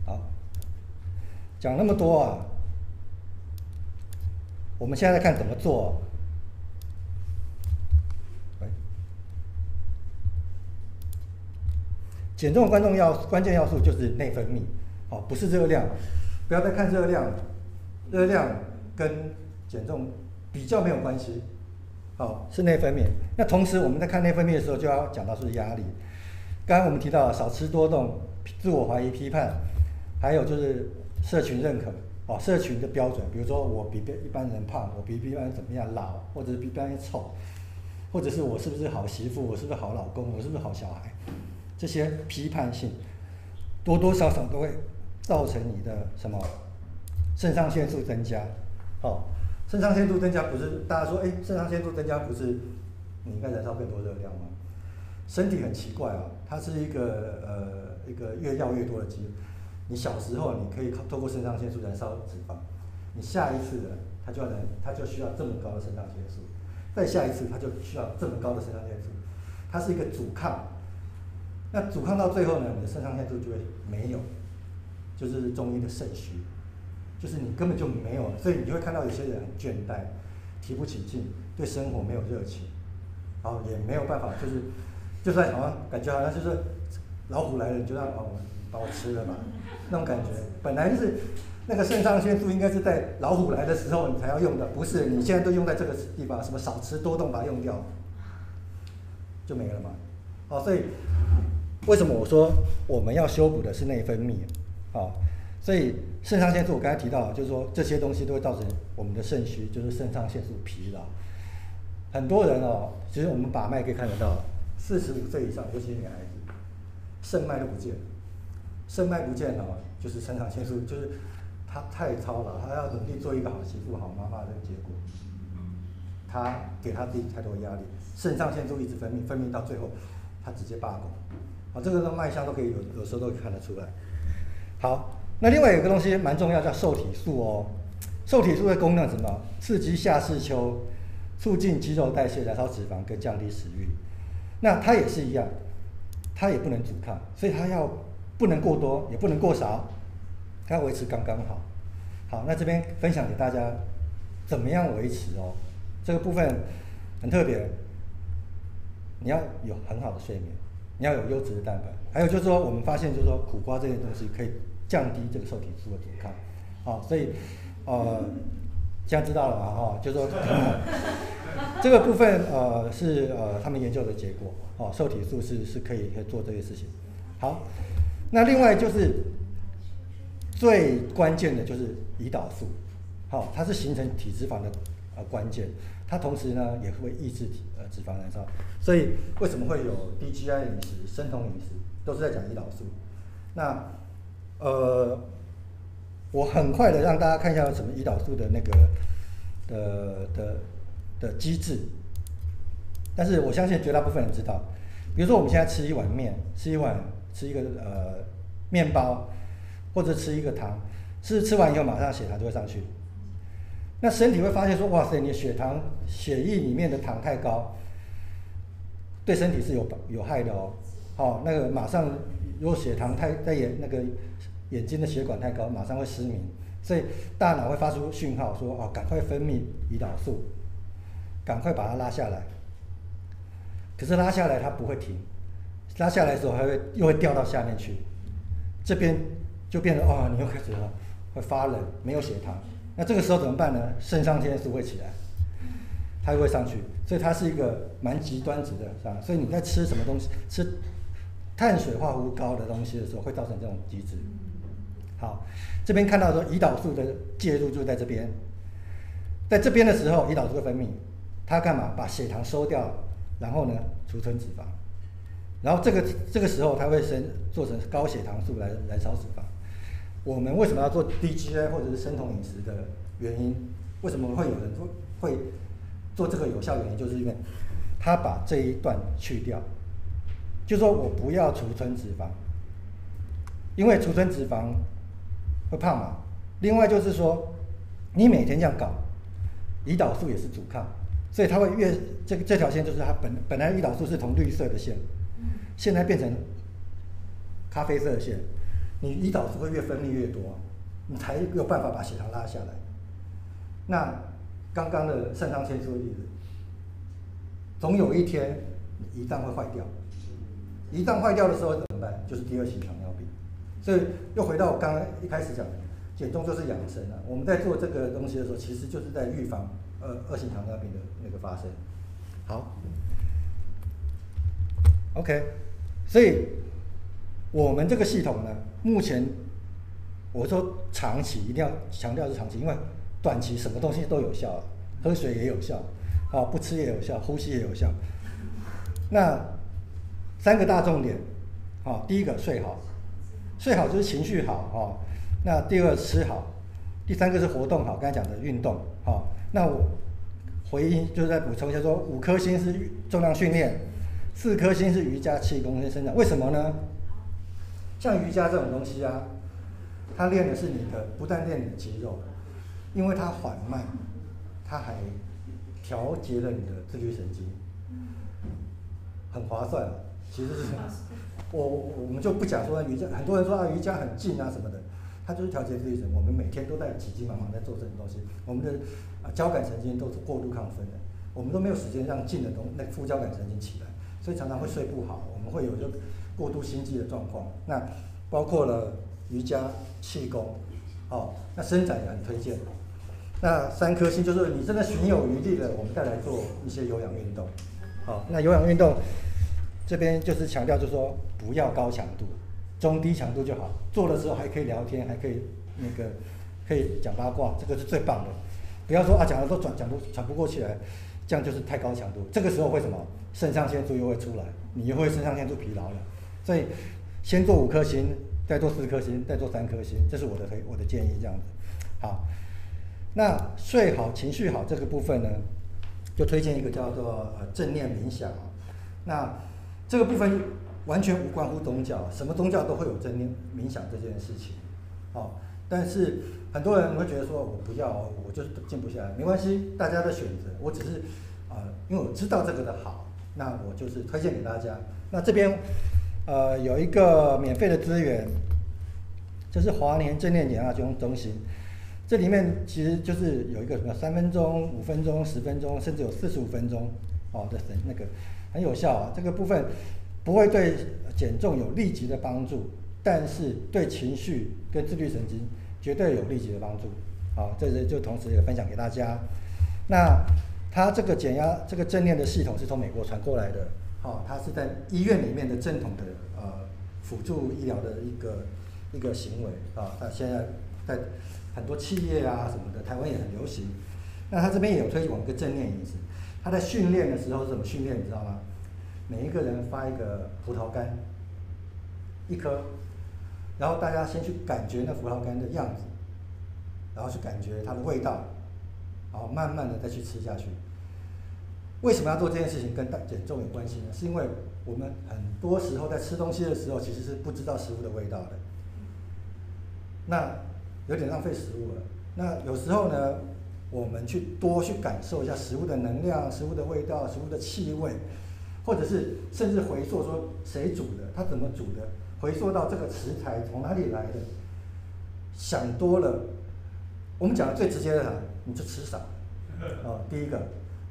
好，讲那么多啊，我们现在看怎么做。减重关重要关键要素就是内分泌，哦，不是热量，不要再看热量，热量跟减重比较没有关系，哦，是内分泌。那同时我们在看内分泌的时候，就要讲到是压力。刚刚我们提到少吃多动、自我怀疑、批判，还有就是社群认可，哦，社群的标准，比如说我比别一般人胖，我比一般人怎么样老，或者是比一般人丑，或者是我是不是好媳妇，我是不是好老公，我是不是好小孩。这些批判性多多少少都会造成你的什么肾上腺素增加，哦，肾上腺素增加不是大家说，哎，肾上腺素增加不是你应该燃烧更多热量吗？身体很奇怪啊，它是一个呃一个越要越多的机。你小时候你可以靠透过肾上腺素燃烧脂肪，你下一次的它就要燃，它就需要这么高的肾上腺素，再下一次它就需要这么高的肾上腺素，它是一个阻抗。那阻抗到最后呢，你的肾上腺素就会没有，就是中医的肾虚，就是你根本就没有，所以你就会看到有些人很倦怠，提不起劲，对生活没有热情，然后也没有办法，就是就算好像感觉好像就是老虎来了，你就让哦把我吃了吧，那种感觉，本来就是那个肾上腺素应该是在老虎来的时候你才要用的，不是你现在都用在这个地方，什么少吃多动把它用掉，就没了嘛，好，所以。为什么我说我们要修补的是内分泌？啊，所以肾上腺素我刚才提到，就是说这些东西都会造成我们的肾虚，就是肾上腺素疲劳。很多人哦，其实我们把脉可以看得到，四十五岁以上，尤其女孩子，肾脉都不见，肾脉不见了，就是肾上腺素，就是他太操劳，他要努力做一个好媳妇、好妈妈的结果，他给他自己太多压力，肾上腺素一直分泌，分泌到最后，他直接罢工。啊，这个的脉象都可以有，有时候都可以看得出来。好，那另外有一个东西蛮重要，叫瘦体素哦。瘦体素的功能是什么？刺激下视丘，促进肌肉代谢，燃烧脂肪跟降低食欲。那它也是一样，它也不能阻抗，所以它要不能过多，也不能过少，它要维持刚刚好。好，那这边分享给大家，怎么样维持哦？这个部分很特别，你要有很好的睡眠。你要有优质的蛋白，还有就是说，我们发现就是说，苦瓜这些东西可以降低这个受体素的阻抗，好，所以呃，现在知道了嘛？哈，就是说，这个部分呃是呃他们研究的结果，哦，瘦体素是是可以可以做这些事情。好，那另外就是最关键的就是胰岛素，好，它是形成体脂肪的呃关键，它同时呢也会抑制体。脂肪燃烧，所以为什么会有低 GI 饮食、生酮饮食，都是在讲胰岛素。那呃，我很快的让大家看一下什么胰岛素的那个的的的机制。但是我相信绝大部分人知道，比如说我们现在吃一碗面，吃一碗吃一个呃面包，或者吃一个糖，是吃完以后马上血糖就会上去。那身体会发现说，哇塞，你血糖、血液里面的糖太高。对身体是有有害的哦，好，那个马上如果血糖太在眼那个眼睛的血管太高，马上会失明，所以大脑会发出讯号说，哦，赶快分泌胰岛素，赶快把它拉下来。可是拉下来它不会停，拉下来的时候还会又会掉到下面去，这边就变成哦，你又开始了会发冷，没有血糖，那这个时候怎么办呢？肾上腺素会起来。它又会上去，所以它是一个蛮极端值的，是吧？所以你在吃什么东西，吃碳水化合物高的东西的时候，会造成这种机制。好，这边看到说胰岛素的介入就在这边，在这边的时候，胰岛素会分泌，它干嘛？把血糖收掉，然后呢，储存脂肪，然后这个这个时候它会生做成高血糖素来燃烧脂肪。我们为什么要做 DGI 或者是生酮饮食的原因？为什么会有人会会做这个有效原因？就是因为他把这一段去掉，就说我不要储存脂肪，因为储存脂肪会胖嘛。另外就是说，你每天这样搞，胰岛素也是阻抗，所以它会越这个这条线就是它本本来胰岛素是从绿色的线，现在变成咖啡色的线。你胰岛素会越分泌越多，你才有办法把血糖拉下来。那刚刚的肾上腺素的例子，总有一天胰脏会坏掉，胰脏坏掉的时候怎么办？就是第二型糖尿病。所以又回到我刚刚一开始讲的，减重就是养生啊。我们在做这个东西的时候，其实就是在预防二二型糖尿病的那个发生。好，OK，所以我们这个系统呢。目前，我说长期一定要强调是长期，因为短期什么东西都有效，喝水也有效，啊，不吃也有效，呼吸也有效。那三个大重点，啊，第一个睡好，睡好就是情绪好，啊，那第二个吃好，第三个是活动好，刚才讲的运动，好，那我回应就是在补充一下说，五颗星是重量训练，四颗星是瑜伽气功跟伸展，为什么呢？像瑜伽这种东西啊，它练的是你的，不但练你的肌肉，因为它缓慢，它还调节了你的自律神经，很划算。其实是这样，我我们就不讲说瑜伽，很多人说啊瑜伽很近啊什么的，它就是调节自律神。我们每天都在急急忙忙在做这种东西，我们的啊交感神经都是过度亢奋的，我们都没有时间让静的东那副交感神经起来，所以常常会睡不好，我们会有就。过度心悸的状况，那包括了瑜伽、气功，哦，那伸展也很推荐。那三颗星就是你真的行有余力了，我们再来做一些有氧运动。好，那有氧运动这边就是强调，就是说不要高强度，中低强度就好。做的时候还可以聊天，还可以那个可以讲八卦，这个是最棒的。不要说啊，讲的都转讲不喘不过气来，这样就是太高强度。这个时候会什么？肾上腺素又会出来，你又会肾上腺素疲劳了。所以，先做五颗星，再做四颗星，再做三颗星，这是我的推我的建议，这样子。好，那睡好、情绪好这个部分呢，就推荐一个叫做呃正念冥想。那这个部分完全无关乎宗教，什么宗教都会有正念冥想这件事情。哦，但是很多人会觉得说，我不要，我就是静不下来，没关系，大家的选择。我只是啊、因为我知道这个的好，那我就是推荐给大家。那这边。呃，有一个免费的资源，这是华年正念减压中中心。这里面其实就是有一个什么三分钟、五分钟、十分钟，甚至有四十五分钟哦的神那个很有效啊。这个部分不会对减重有立即的帮助，但是对情绪跟自律神经绝对有立即的帮助。好，这是就同时也分享给大家。那它这个减压这个正念的系统是从美国传过来的。好，它是在医院里面的正统的呃辅助医疗的一个一个行为啊。它现在在很多企业啊什么的，台湾也很流行。那它这边也有推广一个正念饮食。它在训练的时候是怎么训练？你知道吗？每一个人发一个葡萄干，一颗，然后大家先去感觉那葡萄干的样子，然后去感觉它的味道，然后慢慢的再去吃下去。为什么要做这件事情？跟大减重有关系呢？是因为我们很多时候在吃东西的时候，其实是不知道食物的味道的。那有点浪费食物了。那有时候呢，我们去多去感受一下食物的能量、食物的味道、食物的气味，或者是甚至回溯说谁煮的，他怎么煮的，回溯到这个食材从哪里来的，想多了。我们讲的最直接的哈，你就吃少。哦，第一个。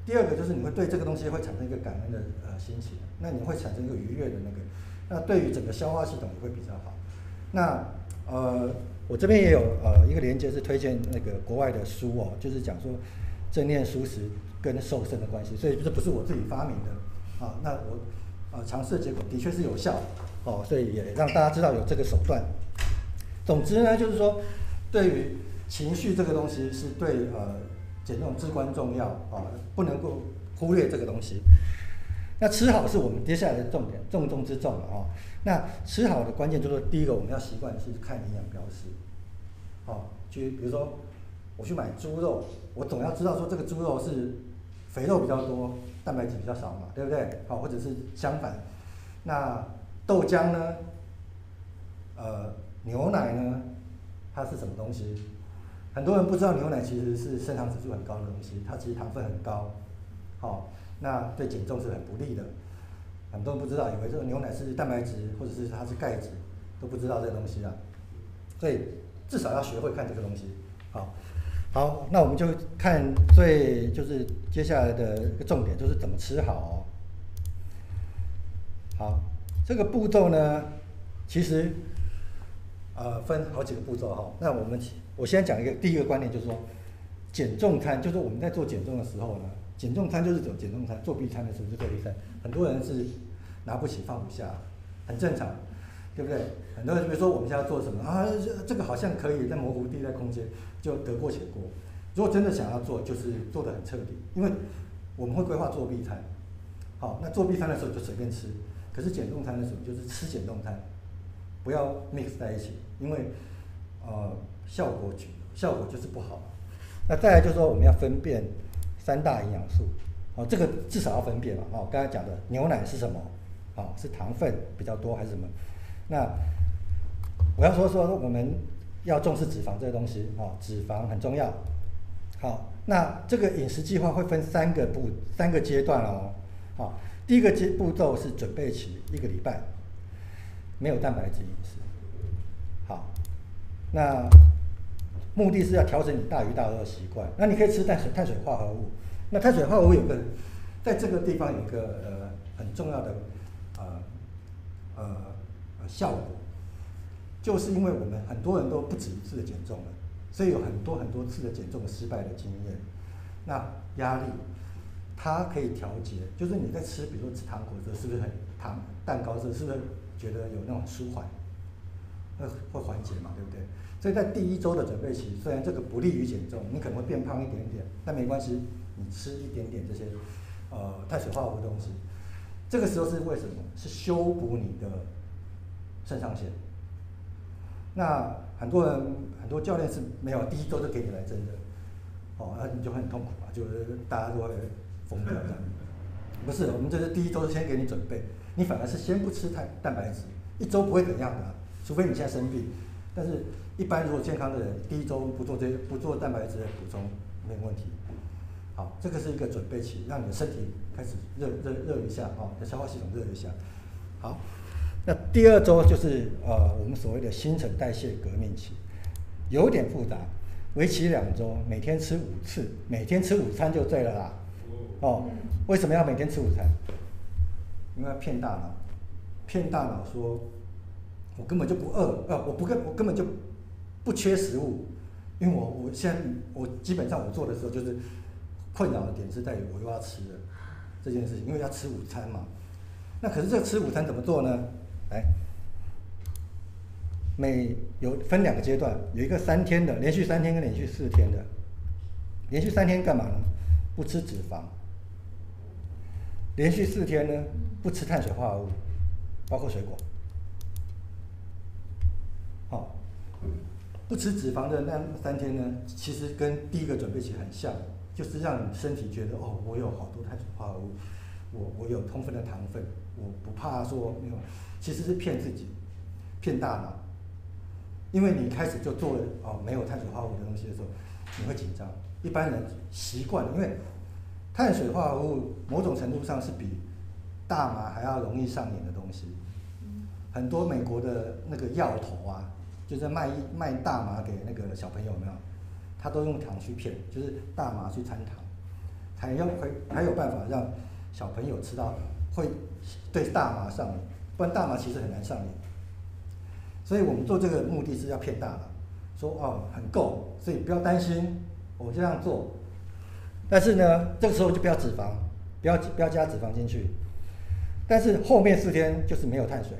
第二个就是你会对这个东西会产生一个感恩的呃心情，那你会产生一个愉悦的那个，那对于整个消化系统也会比较好。那呃，我这边也有呃一个连接是推荐那个国外的书哦，就是讲说正念素食跟瘦身的关系，所以这不是我自己发明的啊。那我啊尝试的结果的确是有效哦，所以也让大家知道有这个手段。总之呢，就是说对于情绪这个东西是对呃。减重至关重要啊，不能够忽略这个东西。那吃好是我们接下来的重点，重中之重了啊。那吃好的关键就是，第一个我们要习惯去看营养标识，好，去比如说我去买猪肉，我总要知道说这个猪肉是肥肉比较多，蛋白质比较少嘛，对不对？好，或者是相反，那豆浆呢？呃，牛奶呢？它是什么东西？很多人不知道牛奶其实是升糖指数很高的东西，它其实糖分很高，好，那对减重是很不利的。很多人不知道，以为这个牛奶是蛋白质，或者是它是钙质，都不知道这个东西啊。所以至少要学会看这个东西。好，好，那我们就看最就是接下来的一个重点，就是怎么吃好。好，这个步骤呢，其实呃分好几个步骤哈。那我们我先讲一个第一个观念，就是说减重餐，就是我们在做减重的时候呢。减重餐就是走减重餐，做 B 餐的时候就做 B 餐。很多人是拿不起放不下，很正常，对不对？很多人比如说我们现在做什么啊，这个好像可以在模糊地带空间就得过且过。如果真的想要做，就是做得很彻底，因为我们会规划作弊餐。好，那作弊餐的时候就随便吃，可是减重餐的时候就是吃减重餐，不要 mix 在一起，因为呃效果就效果就是不好。那再来就是说我们要分辨。三大营养素，哦，这个至少要分辨嘛，哦，刚才讲的牛奶是什么？哦，是糖分比较多还是什么？那我要说说我们要重视脂肪这个东西，哦，脂肪很重要。好，那这个饮食计划会分三个步，三个阶段哦。好，第一个阶步骤是准备期一个礼拜，没有蛋白质饮食。好，那。目的是要调整你大鱼大肉的习惯，那你可以吃碳水碳水化合物。那碳水化合物有个，在这个地方有一个呃很重要的呃呃效果，就是因为我们很多人都不止一次的减重了，所以有很多很多次的减重失败的经验。那压力它可以调节，就是你在吃，比如说吃糖果的时候，是不是很糖蛋糕的时候，是不是觉得有那种舒缓，会会缓解嘛，对不对？所以在第一周的准备期，虽然这个不利于减重，你可能会变胖一点点，但没关系，你吃一点点这些，呃，碳水化合物东西，这个时候是为什么？是修补你的肾上腺。那很多人很多教练是没有第一周就给你来真的，哦，那你就很痛苦啊，就是大家都会疯掉这样。不是，我们这是第一周先给你准备，你反而是先不吃太蛋白质，一周不会怎样的，除非你现在生病，但是。一般如果健康的人，第一周不做这些不做蛋白质的补充，没有问题。好，这个是一个准备期，让你的身体开始热热热一下啊，消化系统热一下。好，那第二周就是呃我们所谓的新陈代谢革命期，有点复杂，为期两周，每天吃五次，每天吃午餐就对了啦。哦，为什么要每天吃午餐？因为要骗大脑，骗大脑说，我根本就不饿，呃，我不根我根本就。不缺食物，因为我我现在我基本上我做的时候就是困扰的点是在于我又要吃了这件事情，因为要吃午餐嘛。那可是这吃午餐怎么做呢？来，每有分两个阶段，有一个三天的，连续三天跟连续四天的。连续三天干嘛呢？不吃脂肪。连续四天呢，不吃碳水化合物，包括水果。好。不吃脂肪的那三天呢，其实跟第一个准备期很像，就是让你身体觉得哦，我有好多碳水化合物，我我有充分的糖分，我不怕说没有，其实是骗自己，骗大脑，因为你开始就做哦没有碳水化合物的东西的时候，你会紧张。一般人习惯，因为碳水化合物某种程度上是比大麻还要容易上瘾的东西，很多美国的那个药头啊。就是卖卖大麻给那个小朋友，有没有？他都用糖去骗，就是大麻去掺糖，还要会还有办法让小朋友吃到会对大麻上瘾，不然大麻其实很难上瘾。所以我们做这个目的是要骗大脑，说哦很够，所以不要担心，我这样做。但是呢，这个时候就不要脂肪，不要不要加脂肪进去。但是后面四天就是没有碳水，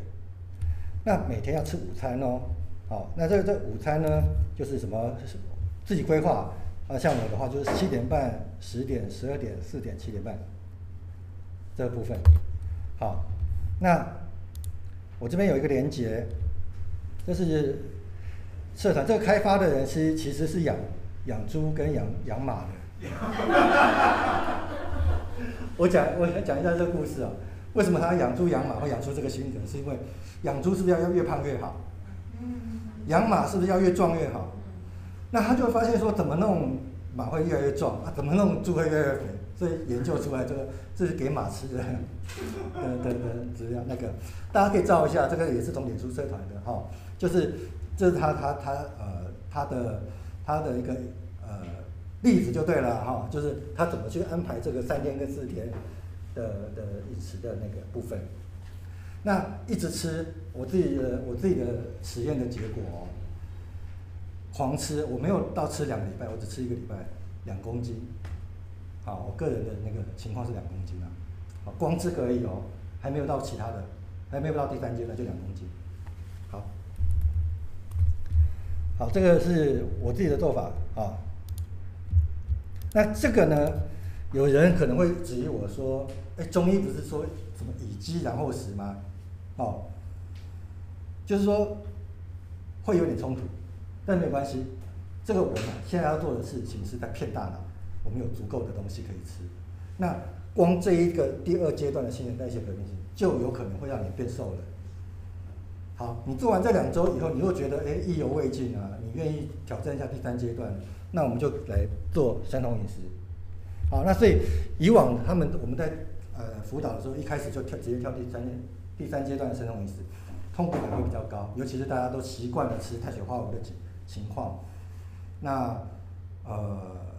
那每天要吃午餐哦。好，那这个这午餐呢，就是什么？自己规划啊，像我的话就是七点半、十点、十二点、四点、七点半这个部分。好，那我这边有一个连接，这是社团这个开发的人是其实是养养猪跟养养马的。我讲我讲一下这个故事啊，为什么他养猪养马会养出这个心得？是因为养猪是不是要越胖越好？养马是不是要越壮越好？那他就发现说，怎么弄马会越来越壮啊？怎么弄猪会越来越肥？所以研究出来这个，这是给马吃的，的的的资料。那个大家可以照一下，这个也是从脸书社团的哈，就是这是他他他呃他的他的一个呃例子就对了哈，就是他怎么去安排这个三天跟四天的的饮食的那个部分。那一直吃，我自己的我自己的实验的结果哦，狂吃，我没有到吃两个礼拜，我只吃一个礼拜，两公斤。好，我个人的那个情况是两公斤啊，好，光这个而已哦，还没有到其他的，还没有到第三阶段就两公斤。好，好，这个是我自己的做法啊。那这个呢，有人可能会质疑我说，哎，中医不是说什么以饥然后食吗？哦，就是说会有点冲突，但没关系，这个我们现在要做的事情是在骗大脑。我们有足够的东西可以吃，那光这一个第二阶段的新陈代谢革命性就有可能会让你变瘦了。好，你做完这两周以后，你又觉得哎意犹未尽啊，你愿意挑战一下第三阶段，那我们就来做生酮饮食。好，那所以以往他们我们在呃辅导的时候，一开始就跳直接跳第三第三阶段的生酮饮食，痛苦感会比较高，尤其是大家都习惯了吃碳水化合物的情情况，那呃。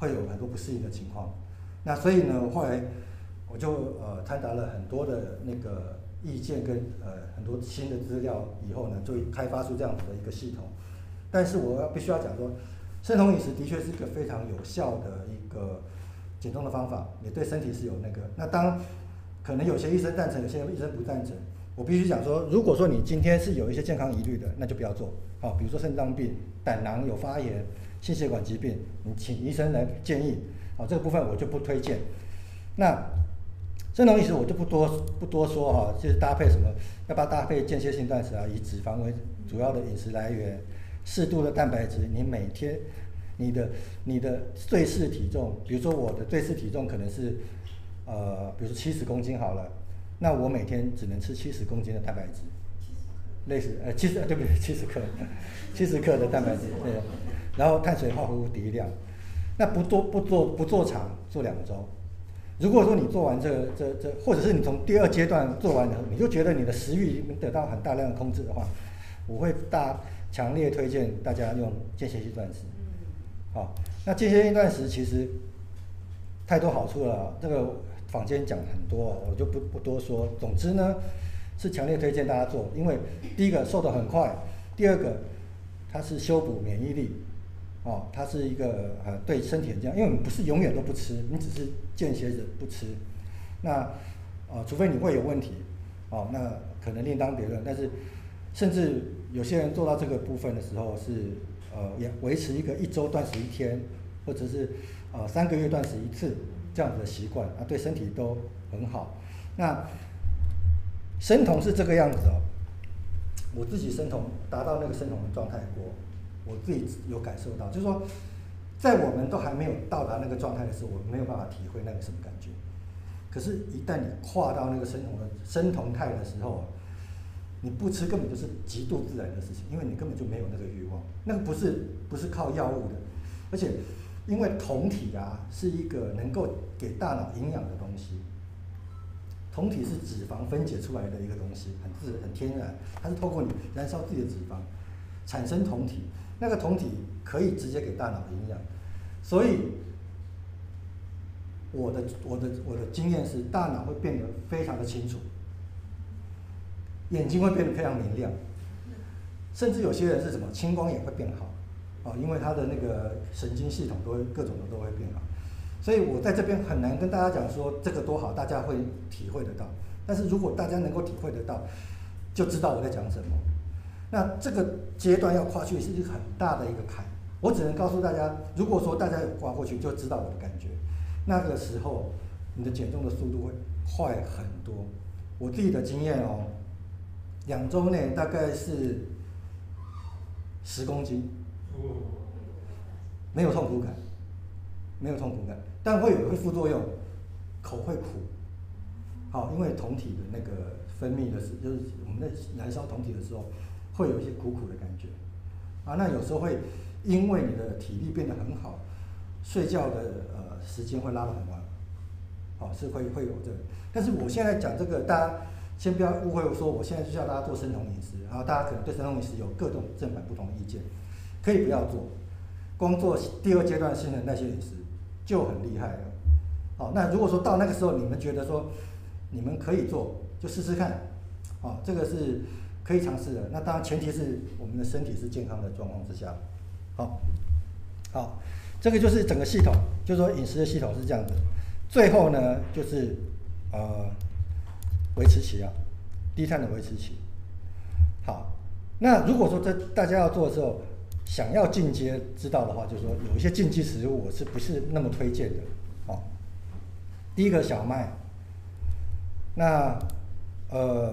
会有很多不适应的情况，那所以呢，后来我就呃参杂了很多的那个意见跟呃很多新的资料以后呢，就开发出这样子的一个系统。但是我要必须要讲说，生酮饮食的确是一个非常有效的一个减重的方法，也对身体是有那个。那当可能有些医生赞成，有些医生不赞成。我必须讲说，如果说你今天是有一些健康疑虑的，那就不要做。好，比如说肾脏病、胆囊有发炎。心血管疾病，你请医生来建议，好，这个部分我就不推荐。那这种饮食我就不多不多说哈，就是搭配什么，要不要搭配间歇性断食啊？以脂肪为主要的饮食来源，适度的蛋白质。你每天你的你的最适体重，比如说我的最适体重可能是呃，比如说七十公斤好了，那我每天只能吃七十公斤的蛋白质，类似呃七十对不对？七十克，七十克的蛋白质对。然后碳水化合物低量，那不做不做不做长，做两周。如果说你做完这个、这这，或者是你从第二阶段做完以后，你就觉得你的食欲得到很大量的控制的话，我会大强烈推荐大家用间歇性断食。好，那间歇性断食其实太多好处了，这个坊间讲很多，我就不不多说。总之呢，是强烈推荐大家做，因为第一个瘦得很快，第二个它是修补免疫力。哦，它是一个呃对身体很健康，因为你不是永远都不吃，你只是间歇着不吃。那、呃，除非你会有问题，哦，那可能另当别论。但是，甚至有些人做到这个部分的时候是，是呃也维持一个一周断食一天，或者是呃三个月断食一次这样子的习惯啊，对身体都很好。那生酮是这个样子哦，我自己生酮达到那个生酮的状态过。我自己有感受到，就是说，在我们都还没有到达那个状态的时候，我没有办法体会那个什么感觉。可是，一旦你跨到那个生酮的生酮态的时候，你不吃根本就是极度自然的事情，因为你根本就没有那个欲望。那个不是不是靠药物的，而且因为酮体啊是一个能够给大脑营养的东西，酮体是脂肪分解出来的一个东西，很自然很天然，它是透过你燃烧自己的脂肪产生酮体。那个酮体可以直接给大脑营养，所以我的我的我的经验是，大脑会变得非常的清楚，眼睛会变得非常明亮，甚至有些人是什么青光眼会变好，啊，因为他的那个神经系统都会各种的都会变好，所以我在这边很难跟大家讲说这个多好，大家会体会得到，但是如果大家能够体会得到，就知道我在讲什么。那这个阶段要跨去是一个很大的一个坎，我只能告诉大家，如果说大家有跨过去，就知道我的感觉。那个时候，你的减重的速度会快很多。我自己的经验哦，两周内大概是十公斤，没有痛苦感，没有痛苦感，但会有会副作用，口会苦，好，因为酮体的那个分泌的是，就是我们在燃烧酮体的时候，会有一些苦苦的感觉，啊，那有时候会因为你的体力变得很好，睡觉的呃时间会拉得很晚，好，是会会有这个，但是我现在讲这个，大家。先不要误会我说，我现在就叫大家做生酮饮食，然后大家可能对生酮饮食有各种正反不同的意见，可以不要做，光做第二阶段新陈代谢饮食就很厉害了。好，那如果说到那个时候你们觉得说你们可以做，就试试看，好，这个是可以尝试的。那当然前提是我们的身体是健康的状况之下。好，好，这个就是整个系统，就是说饮食的系统是这样子。最后呢，就是呃。维持期啊，低碳的维持期。好，那如果说这大家要做的时候，想要进阶知道的话，就是说有一些禁忌食物，我是不是那么推荐的？好，第一个小麦，那呃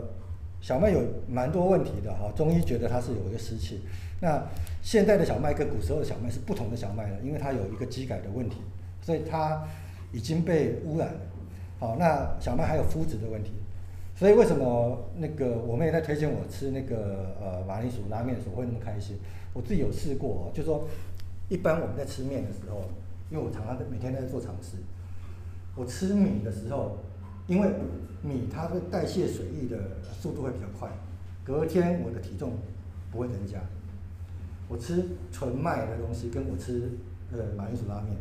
小麦有蛮多问题的哈，中医觉得它是有一个湿气。那现在的小麦跟古时候的小麦是不同的小麦了，因为它有一个基改的问题，所以它已经被污染了。好，那小麦还有麸质的问题。所以为什么那个我妹在推荐我吃那个呃马铃薯拉面的时候会那么开心？我自己有试过哦，就说一般我们在吃面的时候，因为我常常每天都在做尝试，我吃米的时候，因为米它会代谢水液的速度会比较快，隔天我的体重不会增加。我吃纯麦的东西跟我吃呃马铃薯拉面，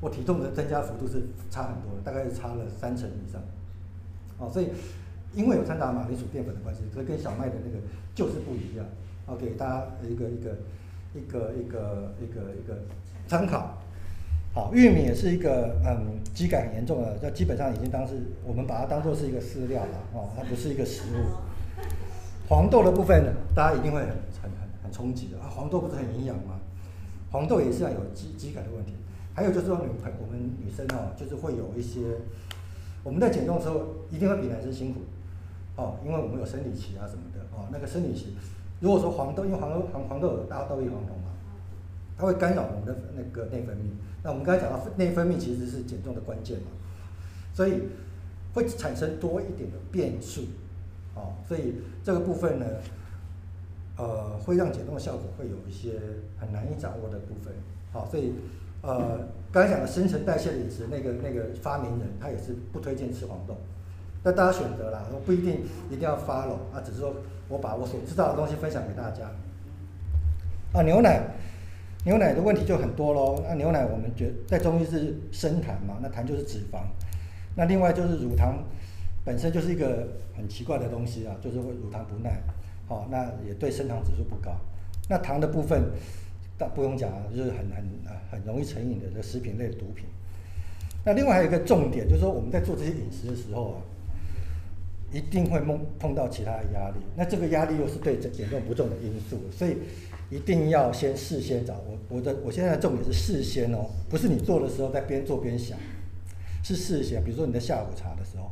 我体重的增加幅度是差很多的，大概是差了三成以上。哦，所以。因为有掺杂马铃薯淀粉的关系，所以跟小麦的那个就是不一样。好，给大家一个一个一个一个一个一个参考。好，玉米也是一个嗯基改很严重的，就基本上已经当是我们把它当做是一个饲料了哦，它不是一个食物。黄豆的部分，大家一定会很很很很冲击的啊，黄豆不是很营养吗？黄豆也是要有基基改的问题。还有就是说女朋我们女生哦，就是会有一些我们在减重的时候一定会比男生辛苦。哦，因为我们有生理期啊什么的哦，那个生理期，如果说黄豆，因为黄豆黄黄豆有大豆异黄酮，它会干扰我们的那个内分泌。那我们刚才讲到内分泌其实是减重的关键嘛，所以会产生多一点的变数，哦，所以这个部分呢，呃，会让减重的效果会有一些很难以掌握的部分。好，所以呃，刚才讲的新陈代谢的饮食，那个那个发明人他也是不推荐吃黄豆。那大家选择啦，我不一定一定要 follow 啊，只是说我把我所知道的东西分享给大家。啊，牛奶，牛奶的问题就很多喽。那牛奶我们觉在中医是生痰嘛，那痰就是脂肪。那另外就是乳糖本身就是一个很奇怪的东西啊，就是会乳糖不耐，好，那也对升糖指数不高。那糖的部分，但不用讲啊，就是很很很容易成瘾的这食品类的毒品。那另外还有一个重点，就是说我们在做这些饮食的时候啊。一定会碰碰到其他的压力，那这个压力又是对减重不重的因素，所以一定要先事先找我。我的我现在的重点是事先哦，不是你做的时候在边做边想，是事先。比如说你的下午茶的时候，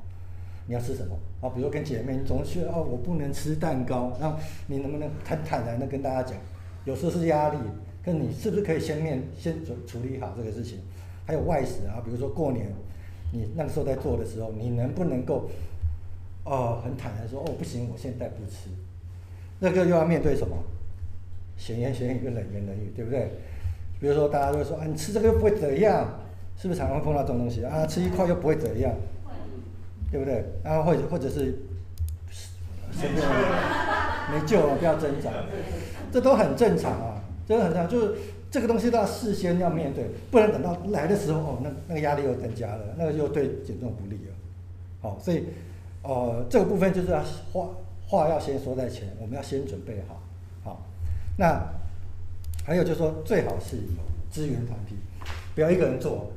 你要吃什么？啊，比如说跟姐妹，你总是哦，我不能吃蛋糕，那你能不能坦坦然的跟大家讲？有时候是压力，跟你是不是可以先面先处处理好这个事情？还有外食啊，比如说过年，你那个时候在做的时候，你能不能够？哦，很坦然说，哦，不行，我现在不吃，那个又要面对什么？闲言闲语跟冷言冷语，对不对？比如说大家都会说，啊，你吃这个又不会怎样，是不是常常会碰到这种东西啊？吃一块又不会怎样，对不对？然后或者或者是生病了，没救了，不要挣扎，这都很正常啊，这个很正常，就是这个东西都要事先要面对，不能等到来的时候，哦，那那个压力又增加了，那个又对减重不利了，好，所以。呃，这个部分就是要话话要先说在前，我们要先准备，好。那还有就是说，最好是有资源团体，不要一个人做，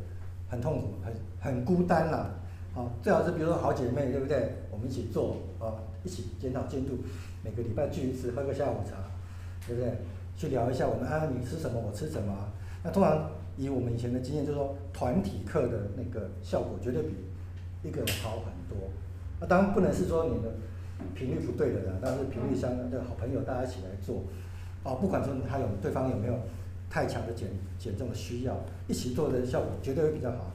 很痛苦，很很孤单啦。好，最好是比如说好姐妹，对不对？我们一起做，啊，一起检讨进度，每个礼拜聚一次，喝个下午茶，对不对？去聊一下我们啊，你吃什么，我吃什么。那通常以我们以前的经验，就是说团体课的那个效果绝对比一个人好很多。那当然不能是说你的频率不对的人，但是频率相当的好朋友，大家一起来做，哦，不管说他有对方有没有太强的减减重的需要，一起做的效果绝对会比较好。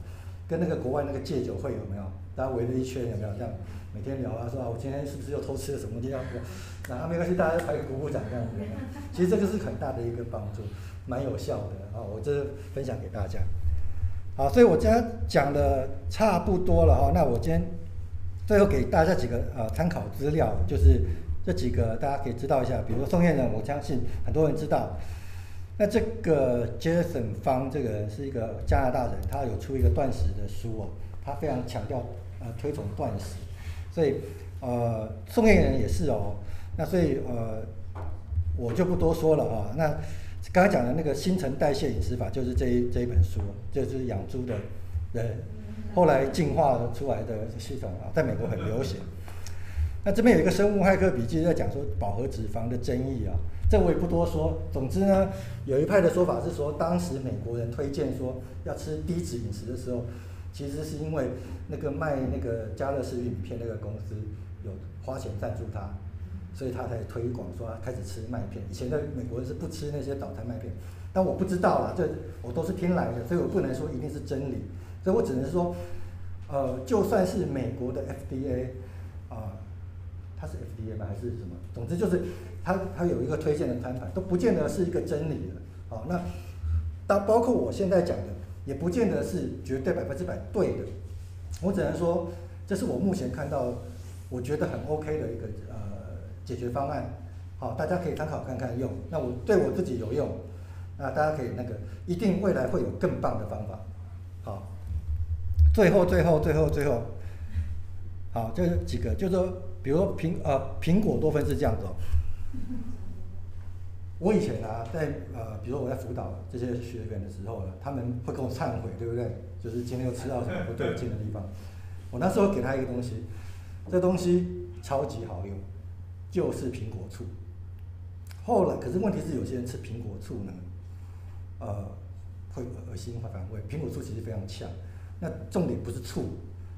跟那个国外那个戒酒会有没有？大家围了一圈有没有？这样每天聊啊，说啊，我今天是不是又偷吃了什么？这样子，那没关系，大家排个鼓鼓掌这样子。其实这个是很大的一个帮助，蛮有效的啊。我这分享给大家。好，所以我今天讲的差不多了哈。那我今天最后给大家几个呃参考资料，就是这几个大家可以知道一下。比如说宋燕人，我相信很多人知道。那这个 Jason 方这个人是一个加拿大人，他有出一个断食的书哦，他非常强调呃推崇断食，所以呃宋燕人也是哦。那所以呃我就不多说了啊。那刚才讲的那个新陈代谢饮食法，就是这一这一本书，就是养猪的人后来进化出来的系统啊，在美国很流行。那这边有一个生物骇客笔记在讲说饱和脂肪的争议啊，这我也不多说。总之呢，有一派的说法是说，当时美国人推荐说要吃低脂饮食的时候，其实是因为那个卖那个家乐氏玉米片那个公司有花钱赞助他。所以他才推广说他开始吃麦片。以前的美国人是不吃那些早餐麦片，但我不知道啦，这我都是听来的，所以我不能说一定是真理。所以我只能说，呃，就算是美国的 FDA 啊、它是 FDA 吗？还是什么？总之就是它它有一个推荐的摊牌，都不见得是一个真理的。好，那当包括我现在讲的，也不见得是绝对百分之百对的。我只能说，这是我目前看到我觉得很 OK 的一个呃。解决方案，好，大家可以参考看看用。那我对我自己有用，那大家可以那个，一定未来会有更棒的方法。好，最后最后最后最后，好，这几个就是说，比如说苹呃苹果多酚是这样子哦。我以前啊，在呃，比如说我在辅导这些学员的时候呢，他们会跟我忏悔，对不对？就是今天又吃到什么不对劲的地方。我那时候给他一个东西，这东西超级好用。就是苹果醋，后来可是问题是有些人吃苹果醋呢，呃，会恶心会反胃。苹果醋其实非常强，那重点不是醋，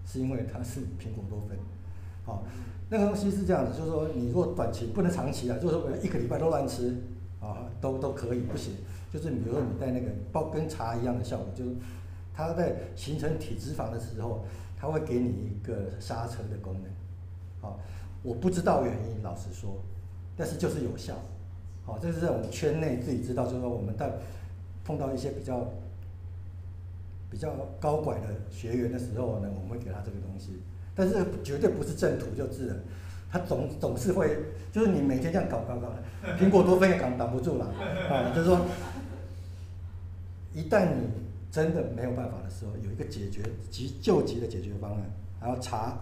是因为它是苹果多酚。好，那个东西是这样子，就是说你如果短期不能长期啊，就是说一个礼拜都乱吃啊，都都可以不行。就是你比如说你在那个包跟茶一样的效果，就是它在形成体脂肪的时候，它会给你一个刹车的功能，好。我不知道原因，老实说，但是就是有效，好，这是在我们圈内自己知道，就是说我们在碰到一些比较比较高拐的学员的时候呢，我们会给他这个东西，但是绝对不是正途就治了，他总总是会，就是你每天这样搞搞搞的，苹果多酚也挡挡不住了，啊，就是说，一旦你真的没有办法的时候，有一个解决急救急的解决方案，还要查。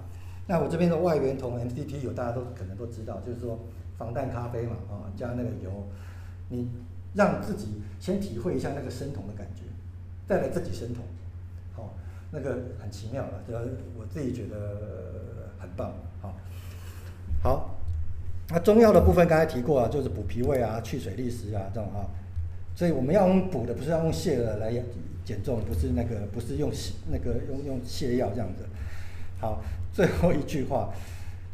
那我这边的外源酮 MCT 有大家都可能都知道，就是说防弹咖啡嘛，啊，加那个油，你让自己先体会一下那个生酮的感觉，再来自己生酮，好，那个很奇妙的，就我自己觉得很棒，好，好，那中药的部分刚才提过啊，就是补脾胃啊、去水利湿啊这种啊，所以我们要用补的，不是要用泻的来减重，不是那个，不是用那个用用泻药这样子，好。最后一句话，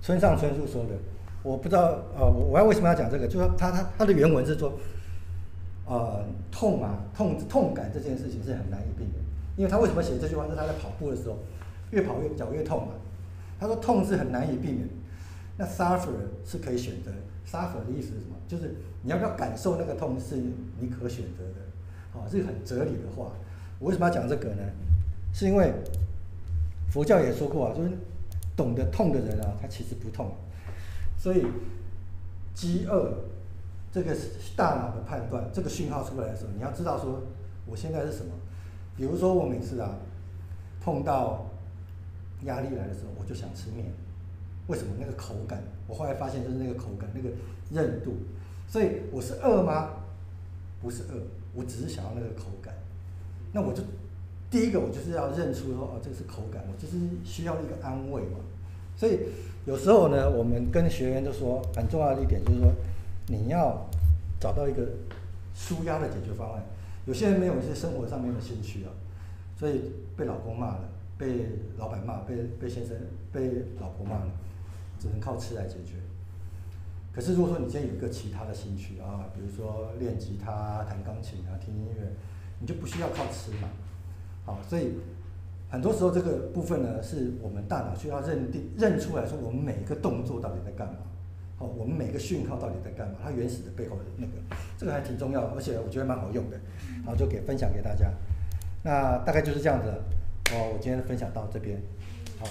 村上春树说的，我不知道，呃，我我要为什么要讲这个？就是说他他他的原文是说，呃，痛啊，痛痛感这件事情是很难以避免，因为他为什么写这句话？是他在跑步的时候，越跑越脚越痛嘛。他说痛是很难以避免，那 suffer 是可以选择，suffer 的意思是什么？就是你要不要感受那个痛是你可选择的，啊，是很哲理的话。我为什么要讲这个呢？是因为佛教也说过啊，就是。懂得痛的人啊，他其实不痛，所以饥饿这个大脑的判断，这个讯号出来的时候，你要知道说我现在是什么。比如说我每次啊碰到压力来的时候，我就想吃面。为什么？那个口感，我后来发现就是那个口感，那个韧度。所以我是饿吗？不是饿，我只是想要那个口感。那我就。第一个，我就是要认出说，哦，这个是口感，我就是需要一个安慰嘛。所以有时候呢，我们跟学员就说，很重要的一点就是说，你要找到一个舒压的解决方案。有些人没有一些生活上面的兴趣啊，所以被老公骂了，被老板骂，被被先生、被老婆骂了，只能靠吃来解决。可是如果说你今天有一个其他的兴趣啊，比如说练吉他、弹钢琴啊、听音乐，你就不需要靠吃嘛。好，所以很多时候这个部分呢，是我们大脑需要认定、认出来说，我们每一个动作到底在干嘛。好，我们每个讯号到底在干嘛？它原始的背后的那个，这个还挺重要，而且我觉得蛮好用的。好，就给分享给大家。那大概就是这样子。哦，我今天分享到这边。好。